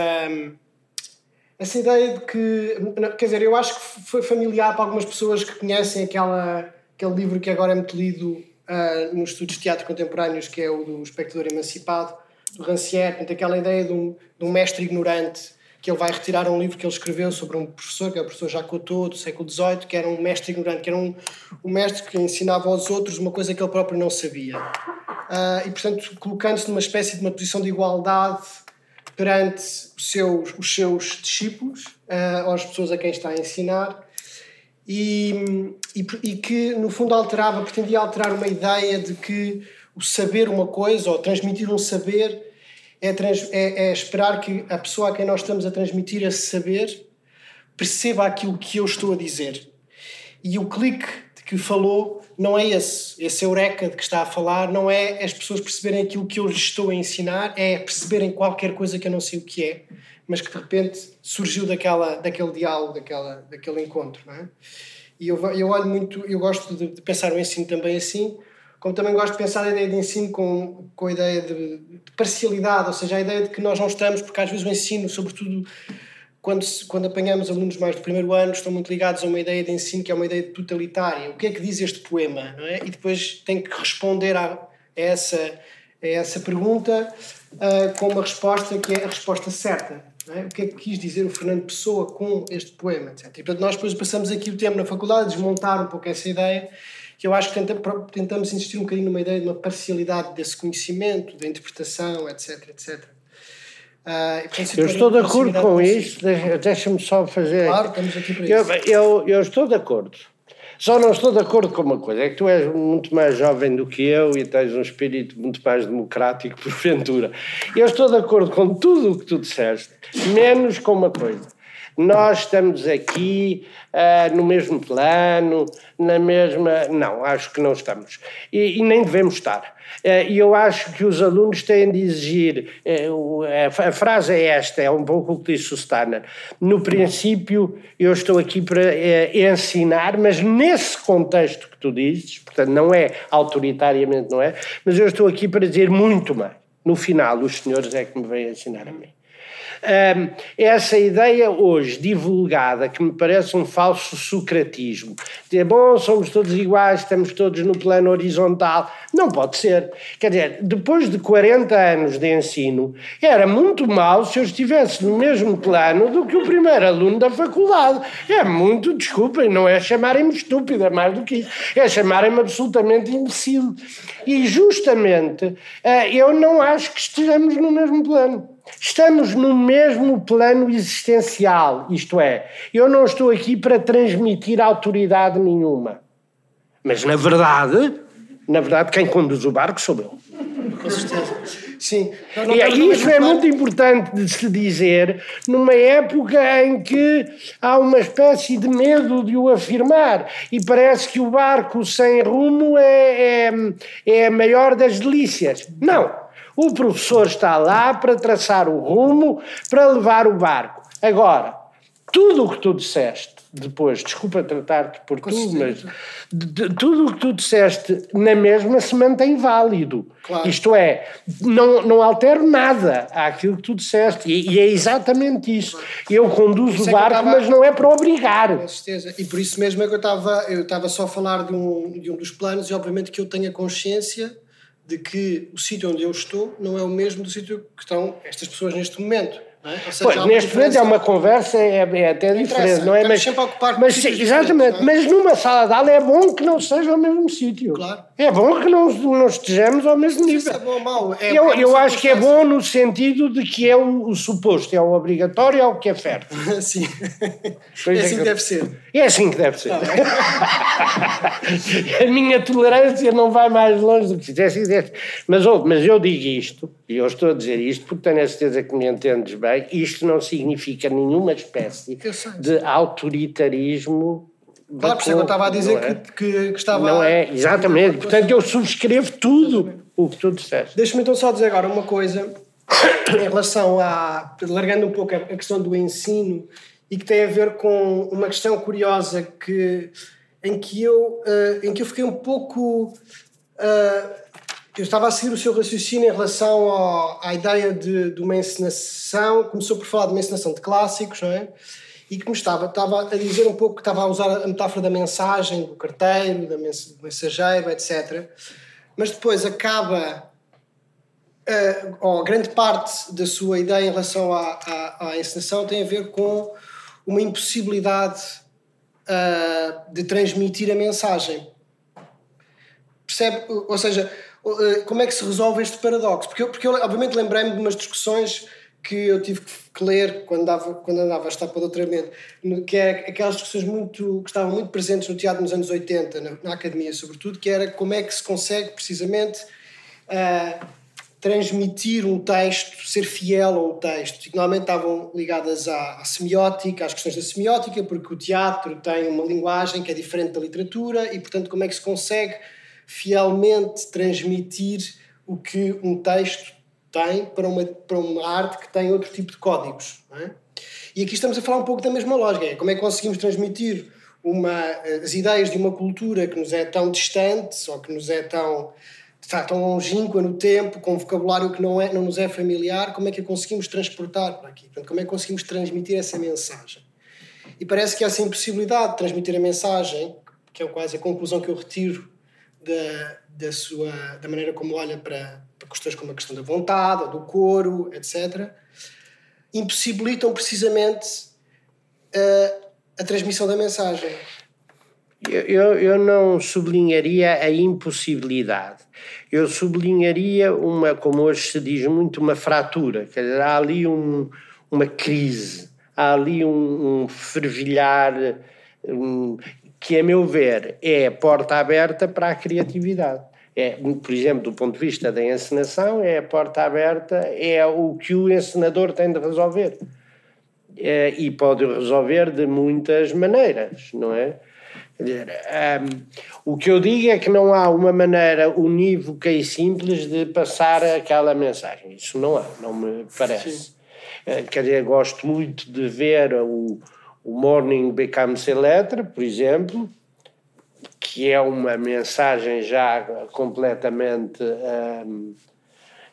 essa ideia de que. Quer dizer, eu acho que foi familiar para algumas pessoas que conhecem aquela, aquele livro que agora é muito lido uh, nos estudos de teatro contemporâneos, que é o do espectador emancipado, do Rancière, portanto, aquela ideia de um, de um, mestre ignorante que ele vai retirar um livro que ele escreveu sobre um professor, que é o professor Cousteau, do século XVIII, que era um mestre ignorante, que era um, um mestre que ensinava aos outros uma coisa que ele próprio não sabia. Uh, e, portanto, colocando-se numa espécie de uma posição de igualdade perante os seus, os seus discípulos, uh, às pessoas a quem está a ensinar, e, e, e, que no fundo alterava, pretendia alterar uma ideia de que o saber uma coisa ou transmitir um saber é, trans, é, é, esperar que a pessoa a quem nós estamos a transmitir esse saber perceba aquilo que eu estou a dizer. E o clique de que falou não é esse. Esse eureka de que está a falar não é as pessoas perceberem aquilo que eu lhes estou a ensinar, é perceberem qualquer coisa que eu não sei o que é, mas que de repente surgiu daquela, daquele diálogo, daquela, daquele encontro. Não é? E eu, eu olho muito, eu gosto de, de pensar o ensino também assim, como também gosto de pensar a ideia de ensino com, com a ideia de, de, parcialidade, ou seja, a ideia de que nós não estamos, porque às vezes o ensino, sobretudo quando, quando apanhamos alunos mais do primeiro ano, estão muito ligados a uma ideia de ensino que é uma ideia totalitária. O que é que diz este poema? Não é? E depois tem que responder a, essa, a essa pergunta uh, com uma resposta que é a resposta certa. É? O que é que quis dizer o Fernando Pessoa com este poema, etc. E portanto, nós depois passamos aqui o tempo na faculdade a desmontar um pouco essa ideia, que eu acho que tentamos insistir um bocadinho numa ideia de uma parcialidade desse conhecimento, da interpretação, etc, etc. Uh, eu estou de acordo com isso, deixa-me só fazer. Claro, estamos aqui para eu, isso. Eu, eu estou de acordo. Só não estou de acordo com uma coisa: é que tu és muito mais jovem do que eu e tens um espírito muito mais democrático, porventura. Eu estou de acordo com tudo o que tu disseste, menos com uma coisa. Nós estamos aqui uh, no mesmo plano, na mesma. Não, acho que não estamos. E, e nem devemos estar. Eh, e eu acho que os alunos têm de exigir, eh, a frase é esta, é um pouco o que disse o Stanner, no princípio eu estou aqui para eh, ensinar, mas nesse contexto que tu dizes, portanto não é autoritariamente, não é, mas eu estou aqui para dizer muito mais. No final, os senhores é que me vêm ensinar a mim. Um, essa ideia hoje divulgada, que me parece um falso socratismo, de bom, somos todos iguais, estamos todos no plano horizontal, não pode ser. Quer dizer, depois de 40 anos de ensino, era muito mal se eu estivesse no mesmo plano do que o primeiro aluno da faculdade. É muito, desculpem, não é chamarem-me estúpido, é mais do que isso, é chamarem-me absolutamente imbecil. E justamente eh, eu não acho que estejamos no mesmo plano. Estamos no mesmo plano existencial, isto é, eu não estou aqui para transmitir autoridade nenhuma. Mas na verdade, na verdade, quem conduz o barco sou eu. Com certeza. Sim. e isso é muito importante de se dizer numa época em que há uma espécie de medo de o afirmar e parece que o barco sem rumo é, é, é a maior das delícias. Não. O professor está lá para traçar o rumo, para levar o barco. Agora, tudo o que tu disseste depois, desculpa tratar-te por tu, mas de, de, tudo o que tu disseste na mesma se mantém válido. Claro. Isto é, não, não altero nada àquilo que tu disseste. E, e é exatamente isso. Eu conduzo o barco, tava... mas não é para obrigar. Com certeza. E por isso mesmo é que eu estava eu estava só a falar de um, de um dos planos, e obviamente que eu tenho a consciência de que o sítio onde eu estou não é o mesmo do sítio que estão estas pessoas neste momento. É? Seja, pois, neste momento é uma conversa, é, é até diferente, não é? Mas, sempre a ocupar mas exatamente, é? mas numa sala de aula é bom que não seja o mesmo sítio. Claro. É bom que não, não estejamos ao mesmo nível. Isso é bom ou mau. É, eu eu acho que é bom no sentido de que é o, o suposto, é o obrigatório, é o que é certo. Sim. é assim que deve ser. É assim que deve ser. Tá a minha tolerância não vai mais longe do que. É assim mas, mas eu digo isto, e eu estou a dizer isto porque tenho a certeza que me entendes bem, isto não significa nenhuma espécie de autoritarismo Claro, por isso é que eu estava a dizer é? que, que, que, estava. Não é, exatamente. Portanto, eu subscrevo tudo o que tu disseste. Deixa-me então só dizer agora uma coisa em relação a. largando um pouco a questão do ensino e que tem a ver com uma questão curiosa que, em, que eu, uh, em que eu fiquei um pouco. Uh, eu estava a seguir o seu raciocínio em relação ao, à ideia de, de uma encenação. Começou por falar de uma encenação de clássicos, não é? E que me estava, estava a dizer um pouco que estava a usar a metáfora da mensagem, do carteiro, do mensageiro, etc. Mas depois acaba, uh, ou grande parte da sua ideia em relação à, à, à encenação tem a ver com uma impossibilidade uh, de transmitir a mensagem. Percebe? Ou seja, uh, como é que se resolve este paradoxo? Porque eu, porque eu obviamente, lembrei-me de umas discussões que eu tive que ler quando andava, quando andava a estar para doutoramento, que é aquelas discussões muito, que estavam muito presentes no teatro nos anos 80, na, na academia sobretudo, que era como é que se consegue precisamente uh, transmitir um texto, ser fiel ao texto. E normalmente estavam ligadas à, à, semiótica, às questões da semiótica, porque o teatro tem uma linguagem que é diferente da literatura e, portanto, como é que se consegue fielmente transmitir o que um texto tem para uma, para uma arte que tem outro tipo de códigos. É? E aqui estamos a falar um pouco da mesma lógica. É como é que conseguimos transmitir uma, as ideias de uma cultura que nos é tão distante ou que nos é tão está tão longínqua no tempo, com um vocabulário que não, é, não nos é familiar, como é que a conseguimos transportar para aqui? Portanto, como é que conseguimos transmitir essa mensagem? E parece que essa impossibilidade de transmitir a mensagem, que é quase a conclusão que eu retiro da, da, sua, da maneira como olha para questões como a questão da vontade, do coro, etc., impossibilitam precisamente a, a transmissão da mensagem. Eu, eu não sublinharia a impossibilidade. Eu sublinharia uma, como hoje se diz muito, uma fratura. Quer dizer, há ali um, uma crise, há ali um, um fervilhar um, que, a meu ver, é porta aberta para a criatividade. É, por exemplo, do ponto de vista da encenação, é a porta aberta, é o que o encenador tem de resolver. É, e pode resolver de muitas maneiras, não é? Dizer, um, o que eu digo é que não há uma maneira unívoca e simples de passar aquela mensagem. Isso não há, não me parece. Uh, quer dizer, gosto muito de ver o, o Morning Becomes Letter, por exemplo, que é uma mensagem já completamente. Um,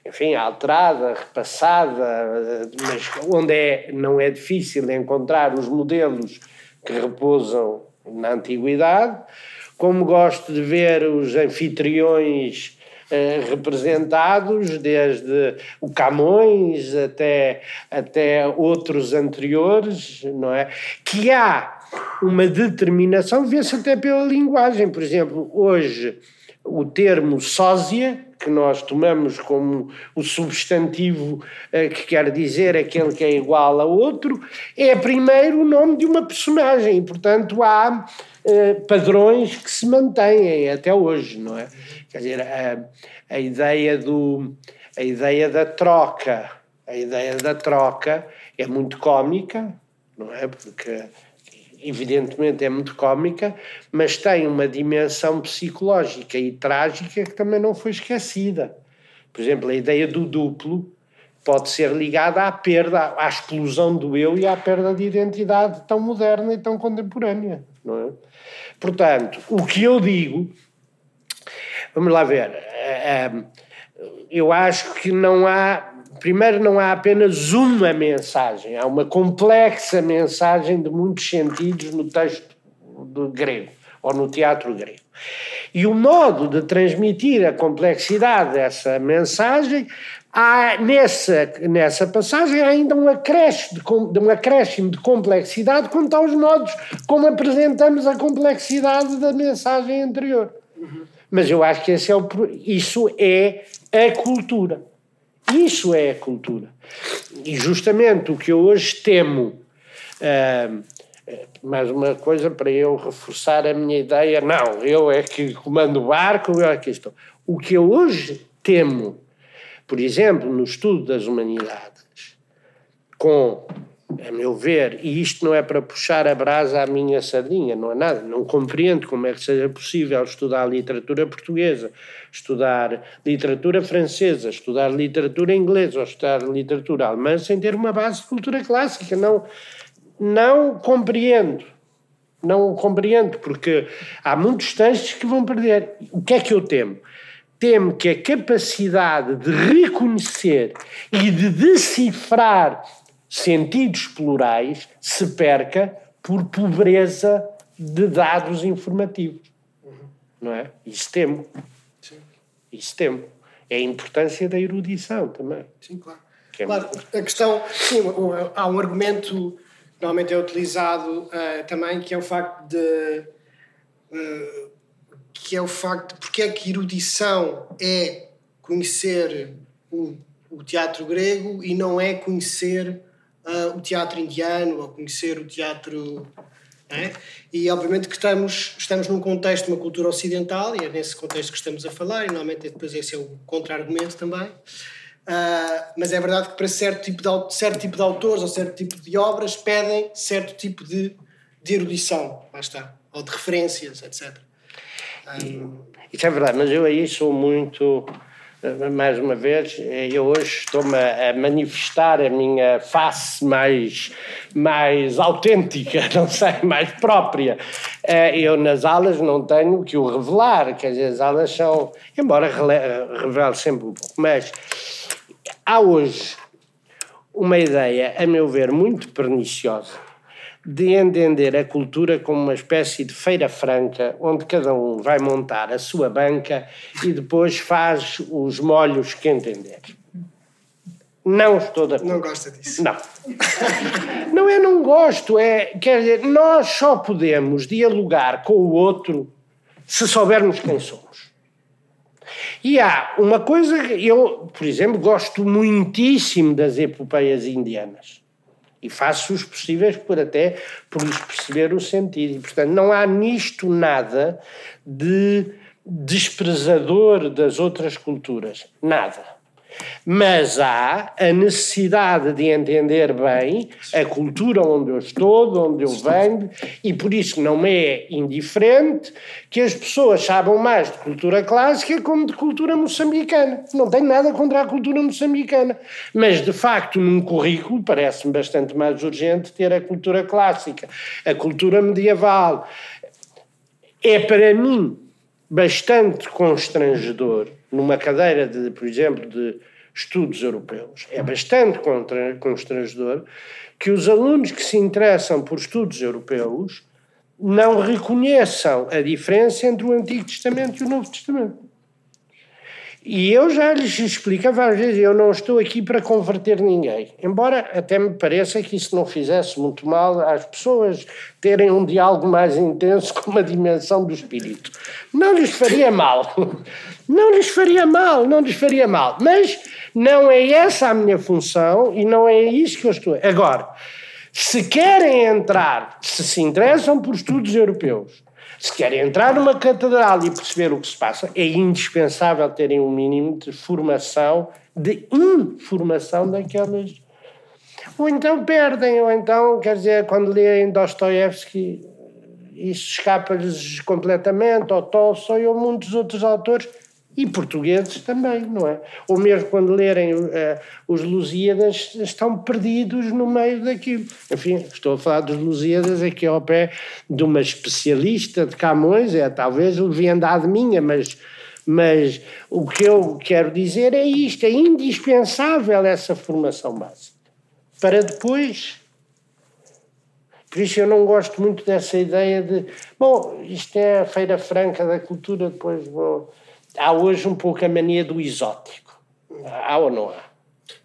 enfim, alterada, repassada, mas onde é, não é difícil encontrar os modelos que repousam na antiguidade, como gosto de ver os anfitriões eh, representados, desde o Camões até, até outros anteriores, não é? Que há uma determinação, vê-se até pela linguagem. Por exemplo, hoje o termo sósia, que nós tomamos como o substantivo eh, que quer dizer aquele que é igual a outro, é primeiro o nome de uma personagem e, portanto, há eh, padrões que se mantêm até hoje, não é? Quer dizer, a, a, ideia do, a ideia da troca, a ideia da troca é muito cómica, não é? Porque evidentemente é muito cómica, mas tem uma dimensão psicológica e trágica que também não foi esquecida. Por exemplo, a ideia do duplo pode ser ligada à perda, à explosão do eu e à perda de identidade tão moderna e tão contemporânea, não é? Portanto, o que eu digo, vamos lá ver, eh, eh, eu acho que não há primeiro, não há apenas uma mensagem, há uma complexa mensagem de muitos sentidos no texto do grego ou no teatro grego. E o modo de transmitir a complexidade dessa mensagem há nessa, nessa passagem há ainda um acréscimo, de, um acréscimo de complexidade quanto aos modos como apresentamos a complexidade da mensagem anterior. Uhum. Mas eu acho que esse é o, isso é a cultura. Isso é a cultura. E justamente o que eu hoje temo, uh, mais uma coisa para eu reforçar a minha ideia, não, eu é que comando o barco, eu é que estou. O que eu hoje temo, por exemplo, no estudo das humanidades, com a meu ver, e isto não é para puxar a brasa à minha sardinha, não é nada, não compreendo como é que seja possível estudar literatura portuguesa, estudar literatura francesa, estudar literatura inglesa ou estudar literatura alemã sem ter uma base de cultura clássica, não, não compreendo. Não compreendo, porque há muitos textos que vão perder. O que é que eu temo? Temo que a capacidade de reconhecer e de decifrar sentidos plurais se perca por pobreza de dados informativos. Uhum. Não é? Isso temo. Sim. Isso temo. É a importância da erudição também. Sim, claro. Que é claro, muito... a questão, sim, há um argumento que normalmente é utilizado uh, também, que é o facto de. Uh, que é o facto de porque é que erudição é conhecer o, o teatro grego e não é conhecer uh, o teatro indiano ou conhecer o teatro. É? E obviamente que estamos, estamos num contexto uma cultura ocidental, e é nesse contexto que estamos a falar, e normalmente depois esse é o contra-argumento também. Uh, mas é verdade que para certo tipo, de, certo tipo de autores ou certo tipo de obras pedem certo tipo de, de erudição, lá está, ou de referências, etc. Um... Isso é verdade, mas eu aí sou muito mais uma vez, eu hoje estou-me a manifestar a minha face mais, mais autêntica, não sei, mais própria. Eh, eu nas aulas não tenho que o revelar, quer dizer, as aulas são, embora revele sempre um pouco, mas há hoje uma ideia, a meu ver, muito perniciosa de entender a cultura como uma espécie de feira franca, onde cada um vai montar a sua banca e depois faz os molhos que entender. Não estou de acordo. Não gosta disso? Não. não é não gosto, é, quer dizer, nós só podemos dialogar com o outro se soubermos quem somos. E há uma coisa, eu, por exemplo, gosto muitíssimo das epopeias indianas e faço os possíveis por até por lhes perceber o sentido. E, portanto, não há nisto nada de desprezador das outras culturas. Nada. Mas há a necessidade de entender bem a cultura onde eu estou, de onde eu venho, e por isso não me é indiferente que as pessoas saibam mais de cultura clássica como de cultura moçambicana. Não tenho nada contra a cultura moçambicana, mas de facto num currículo parece-me bastante mais urgente ter a cultura clássica, a cultura medieval. É para mim bastante constrangedor numa cadeira de, por exemplo, de estudos europeus. É bastante constrangedor que os alunos que se interessam por estudos europeus não reconheçam a diferença entre o Antigo Testamento e o Novo Testamento. E eu já lhes explico várias vezes, eu não estou aqui para converter ninguém. Embora até me pareça que isso não fizesse muito mal às pessoas terem um diálogo mais intenso com uma dimensão do espírito. Não lhes faria mal. Não lhes faria mal, não lhes faria mal. Mas não é essa a minha função e não é isso que eu estou. Agora, se querem entrar, se se interessam por estudos europeus, se querem entrar numa catedral e perceber o que se passa, é indispensável terem um mínimo de formação, de informação daquelas. Ou então perdem, ou então, quer dizer, quando leem Dostoiévski, isso escapa-lhes completamente, ou Tolstói, ou muitos outros autores e portugueses também, não é? Ou mesmo quando lerem uh, os Lusíadas, estão perdidos no meio daquilo. Enfim, estou a falar dos Lusíadas aqui ao pé de uma especialista de Camões, é talvez leviandade minha, mas, mas o que eu quero dizer é isto: é indispensável essa formação básica. Para depois. Por isso eu não gosto muito dessa ideia de, bom, isto é a Feira Franca da Cultura, depois vou há hoje um pouco a mania do exótico. Há ou não há?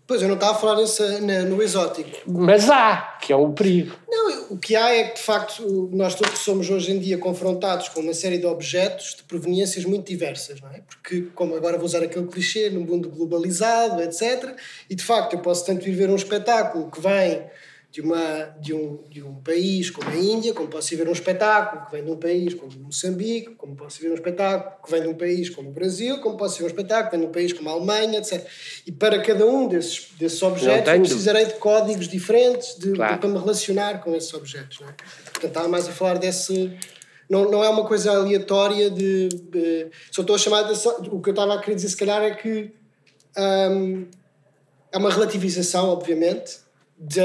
Pois, eu não estava a falar nessa, no exótico. Mas há, que é um perigo. Não, o que há é que, de facto, nós todos somos hoje em dia confrontados com uma série de objetos de proveniências muito diversas, não é? Porque, como agora vou usar aquele clichê, num mundo globalizado, etc. E, de facto, eu posso tanto ir ver um espetáculo que vem de, uma, de, um, de um país como a Índia, como posso ver um espetáculo que vem de um país como Moçambique, como posso ver um espetáculo que vem de um país como o Brasil, como posso ver um espetáculo que vem de um país como a Alemanha, etc. E para cada um desses, desses objetos eu precisarei de códigos diferentes de, claro. de, para me relacionar com esses objetos. Não é? Portanto, estava mais a falar desse... Não, não é uma coisa aleatória de... de só estou a chamar de, O que eu estava a querer dizer, se calhar, é que... Hum, é uma relativização, obviamente, de,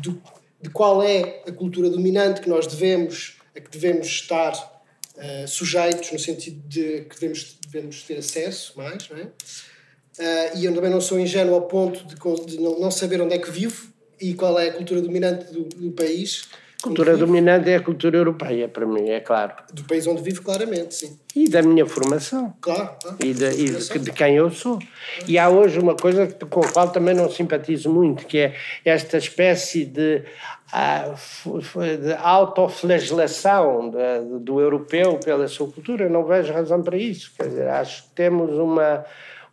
de, de, qual é a cultura dominante que nós devemos, a que devemos estar uh, sujeitos, no sentido de que devemos, devemos ter acesso mais, não é? Uh, e eu também não sou ingênuo ao ponto de, de não, não, saber onde é que vivo e qual é a cultura dominante do, do país cultura dominante é a cultura europeia, para mim, é claro. Do país onde vivo, claramente, sim. E da minha formação. Claro. E, de, e de, de, quem eu sou. E há hoje uma coisa com a qual também não simpatizo muito, que é esta espécie de, ah, de autoflagelação do europeu pela sua cultura. Não vejo razão para isso. Quer dizer, acho que temos uma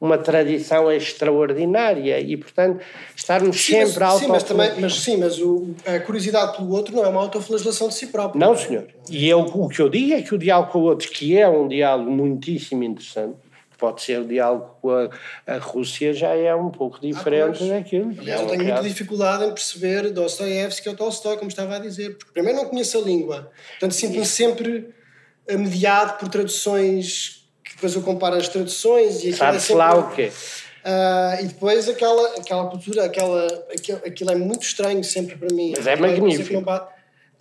uma tradição extraordinária e, portanto, estarmos sim, sempre mas, sim, mas, também, mas sim, mas o, a curiosidade pelo outro não é uma autoflagelação de si próprio. Não, senhor. E eu, o que eu digo é que o diálogo com o outro, que é um diálogo muitíssimo interessante, pode ser o diálogo com a, a Rússia, já é um pouco diferente ah, daquilo. Aliás, eu tenho muita dificuldade em perceber Dostoiévski ou Tolstói, como estava a dizer, porque primeiro não conheço a língua, portanto sinto-me sempre mediado por traduções depois eu comparo as traduções e Sabes é lá o quê? Uh, e depois aquela, aquela cultura, aquela, aquilo, aquilo é muito estranho sempre para mim. Mas é magnífico.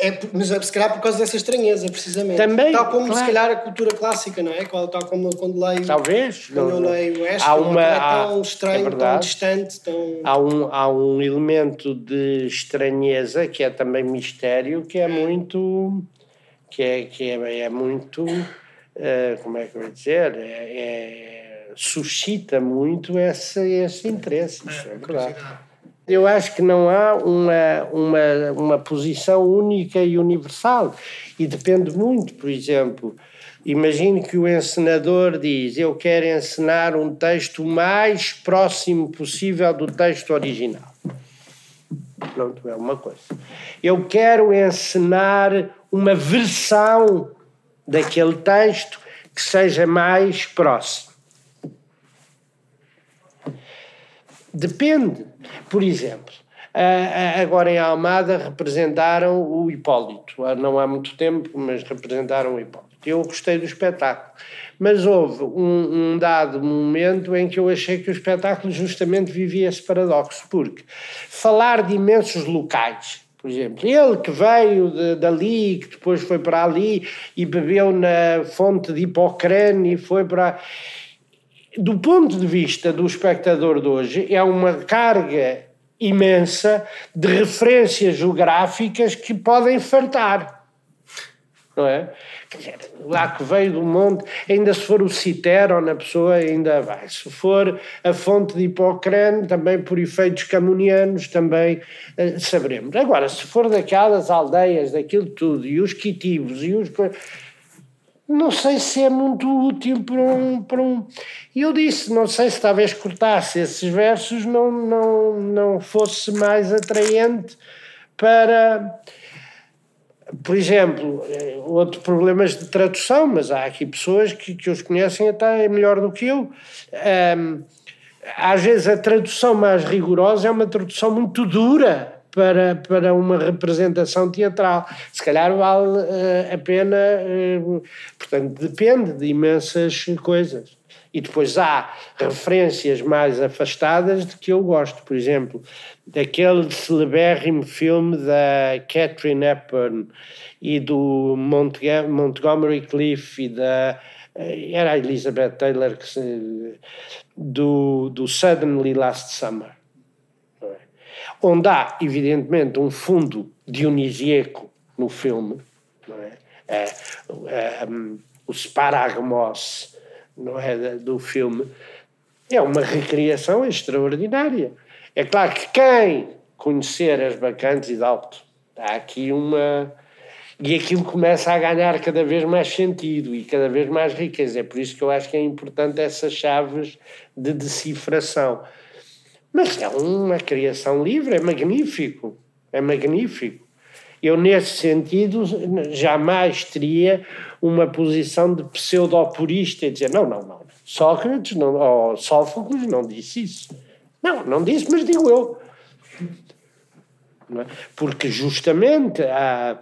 É, mas é, se calhar por causa dessa estranheza, precisamente. Também. Tal como claro. se calhar a cultura clássica, não é? Tal como quando leio. Talvez. Quando eu leio o há uma, é tão estranho, é tão distante. Tão... Há, um, há um elemento de estranheza que é também mistério, que é muito. que é, que é, é muito. Uh, como é que eu vou dizer? é, é suscita muito esse, esse interesse. É, é verdade. Eu acho que não há uma, uma, uma posição única e universal. E depende muito, por exemplo, imagine que o encenador diz: Eu quero encenar um texto mais próximo possível do texto original. Pronto, é uma coisa. Eu quero encenar uma versão daquele texto que seja mais próximo. Depende. Por exemplo, agora em Almada representaram o Hipólito. Não há muito tempo, mas representaram o Hipólito. Eu gostei do espetáculo. Mas houve um, um, dado momento em que eu achei que o espetáculo justamente vivia esse paradoxo, porque falar de imensos locais, por exemplo, ele que veio de, dali, que depois foi para ali e bebeu na fonte de Hipocrene e foi para do ponto de vista do espectador de hoje, é uma carga imensa de referências geográficas que podem fartar. Não é? Lá que veio do monte, ainda se for o Citero na pessoa, ainda vai. Se for a fonte de Hipocrene, também por efeitos camunianos, também uh, saberemos. Agora, se for daquelas aldeias, daquilo tudo, e os quitivos, e os não sei se é muito útil para um. Para um... Eu disse, não sei se talvez cortasse esses versos não, não, não fosse mais atraente para. Por exemplo, eh, outros problemas de tradução, mas há aqui pessoas que, que os conhecem até melhor do que eu. Um, às vezes a tradução mais rigorosa é uma tradução muito dura para, para uma representação teatral. Se calhar vale uh, a pena, uh, portanto, depende de imensas coisas. E depois há referências mais afastadas de que eu gosto, por exemplo, daquele celebérrimo filme da Catherine Hepburn e do Montgomery Cliff e da era a Elizabeth Taylor que se, do, do Suddenly Last Summer onde há, evidentemente, um fundo dionisíaco no filme, é? é, é um, o Sparagmos não é, do filme, é uma recriação extraordinária. É claro que quem conhecer as bacantes e de alto, há aqui uma. E aquilo começa a ganhar cada vez mais sentido e cada vez mais riqueza. É por isso que eu acho que é importante essas chaves de decifração. Mas é uma criação livre, é magnífico, é magnífico. Eu, nesse sentido, jamais teria uma posição de pseudopurista e dizer: não, não, não, Sócrates não, ou Sófocles não disse isso. Não, não disse, mas digo eu. É? Porque justamente há,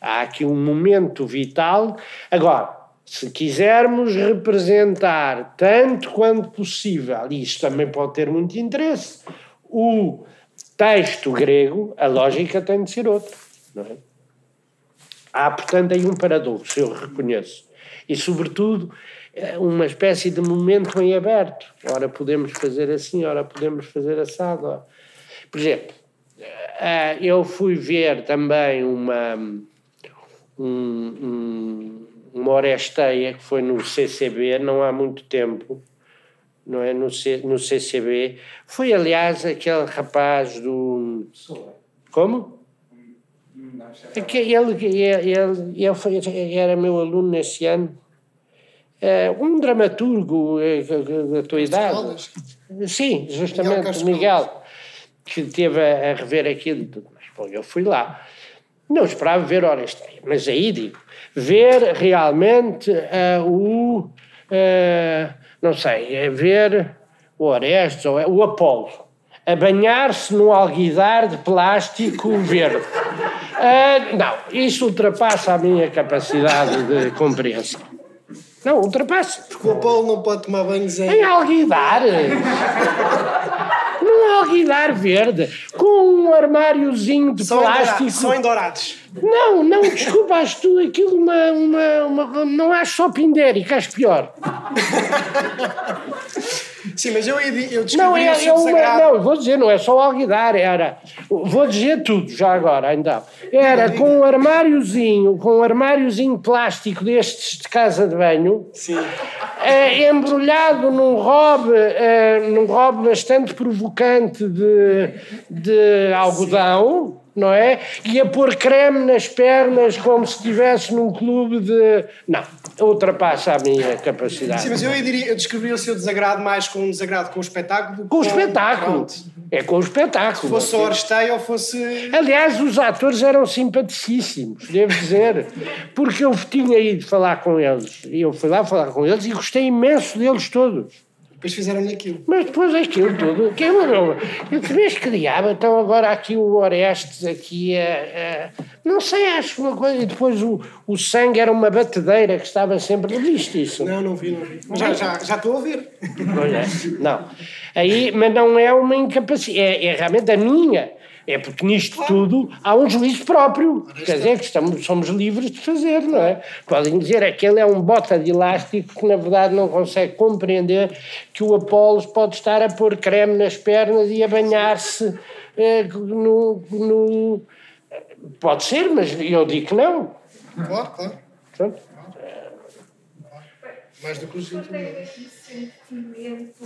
há aqui um momento vital. Agora, se quisermos representar tanto quanto possível, e isto também pode ter muito interesse, o texto grego, a lógica tem de ser outra. Não é? Há, portanto, aí um paradoxo, eu reconheço. E, sobretudo, é uma espécie de momento em aberto. Ora podemos fazer assim, ora podemos fazer assado. Por exemplo, eh, eu fui ver também uma, um, um uma Oresteia, que foi no CCB, não há muito tempo, não é? No, C, no CCB. Foi, aliás, aquele rapaz do. Como? É ele, ele, ele, ele foi, era meu aluno nesse ano. É, um dramaturgo é, da tua idade. Sim, justamente, Miguel, Miguel que teve a, rever aquilo. Bom, eu fui lá. Não esperava ver Oresteia, mas aí digo, ver realmente uh, o, uh, não sei, ver o Orestes ou o Apolo a banhar-se num alguidar de plástico verde. Uh, não, isso ultrapassa a minha capacidade de compreensão. Não, ultrapassa. Porque o Apolo não pode tomar banhos em... Em alguidar. num alguidar verde, com um armáriozinho de em, plástico. só em dourados. Não, não, desculpa, acho tudo aquilo uma, uma, uma. Não acho só pindérico, acho pior. Sim, mas eu, eu descobri Não, é, o é seu uma, não, vou dizer, não é só o alguidar, era. Vou dizer tudo já agora, então. Era com um armáriozinho, com um armáriozinho plástico destes de casa de banho, Sim. eh, embrulhado num robe, eh, num robe bastante provocante de, de algodão, não é? E a pôr creme nas pernas como se estivesse num clube de. Não, ultrapassa a minha capacidade. Sim, mas eu, diria, eu descrevi o seu desagrado mais com um desagrado com o espetáculo. do que Com o espetáculo. É com o espetáculo. Se fosse só Oresteia ou fosse. Aliás, os atores eram simpaticíssimos, devo dizer, porque eu tinha ido falar com eles, e eu fui lá falar com eles e gostei imenso deles todos. Depois fizeram-lhe aquilo. Mas depois aquilo tudo, que eu, eu, eu talvez que diabo, então agora aqui o Orestes, aqui a, não sei, acho uma coisa, e depois o, o sangue era uma batedeira que estava sempre, viste isso? Não, não vi, não vi. Já, já, já estou a ouvir. Olha, não. Aí, mas não é uma incapacidade, é, é realmente a minha. É porque nisto tudo há um juízo próprio. Quer dizer, que estamos, somos livres de fazer, não é? Podem dizer aquele é um bota de elástico que na verdade não consegue compreender que o Apolo pode estar a pôr creme nas pernas e a banhar-se eh, no, no. Pode ser, mas eu digo que não. Claro, claro. Portanto, Mais do que tem esse sentimento,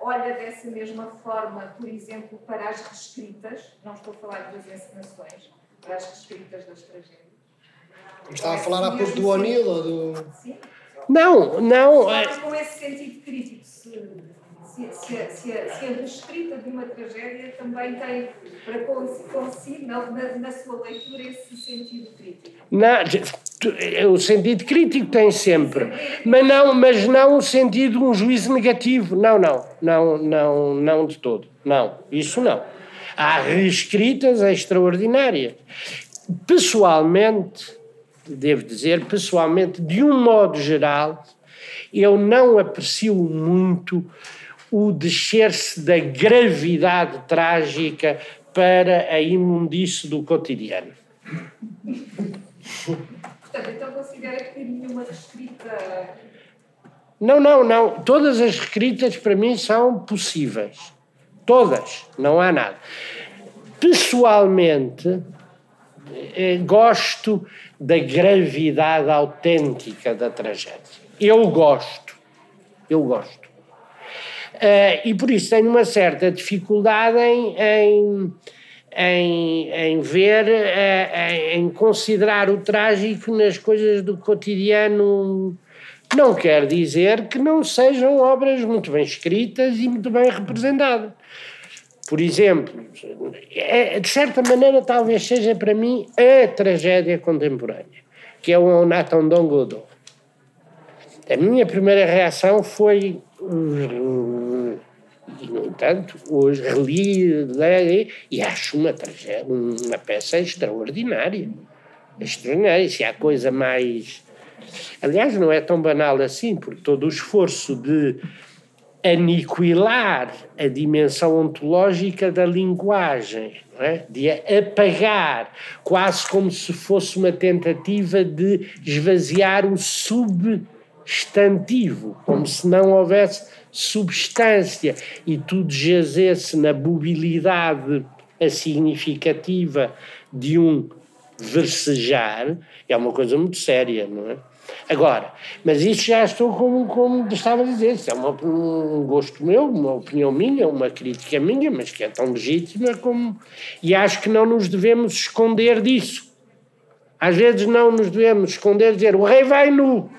olha dessa mesma forma, por exemplo, para as reescritas, não estou a falar das encenações, para as reescritas das tragédias. Estava a falar há pouco do O'Neill ou do. Sim? não, não. Mas com esse sentido crítico, se, se, se, a- se, a- se a reescrita de uma tragédia também tem para consi- consigo, na, na, na sua leitura, esse sentido crítico. Não, o sentido crítico tem sempre, mas não, mas não o sentido um juízo negativo. Não, não, não, não, não de todo. Não, isso não. Há reescritas extraordinárias. Pessoalmente, devo dizer, pessoalmente, de um modo geral, eu não aprecio muito o descer-se da gravidade trágica para a imundície do cotidiano. Portanto, então considera que nenhuma reescrita Não, não, não. Todas as escritas para mim são possíveis. Todas. Não há nada. Pessoalmente, eh, gosto da gravidade autêntica da tragédia. Eu gosto. Eu gosto. Eh, e por isso tenho uma certa dificuldade em, em, em, em ver, eh, em, considerar o trágico nas coisas do cotidiano. Não quer dizer que não sejam obras muito bem escritas e muito bem representadas. Por exemplo, é, de certa maneira, talvez seja para mim a tragédia contemporânea, que é o Nathan Don. A minha primeira reação foi. E, no entanto, hoje reli li, e acho uma, uma peça extraordinária. Extraordinária. Se há coisa mais. Aliás, não é tão banal assim, porque todo o esforço de aniquilar a dimensão ontológica da linguagem, é? de apagar, quase como se fosse uma tentativa de esvaziar o substantivo, como se não houvesse substância e tudo jazesse na mobilidade significativa de um versejar, é uma coisa muito séria, não é? Agora, mas isso já estou como, como estava a dizer, isso é uma, um gosto meu, uma opinião minha, uma crítica minha, mas que é tão legítima como. E acho que não nos devemos esconder disso. Às vezes não nos devemos esconder, dizer o rei vai nu.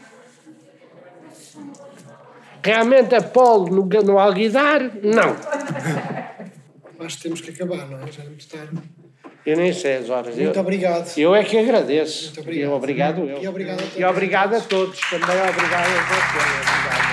Realmente Apolo no, no alguidar? Não. Que temos que acabar, não é? Já é muito tarde. Eu nem sei as horas. Muito Eu, obrigado. eu é que agradeço. Muito obrigado. Eu, obrigado eu. E obrigado a todos. E obrigado a todos. Também obrigado a você. Obrigado.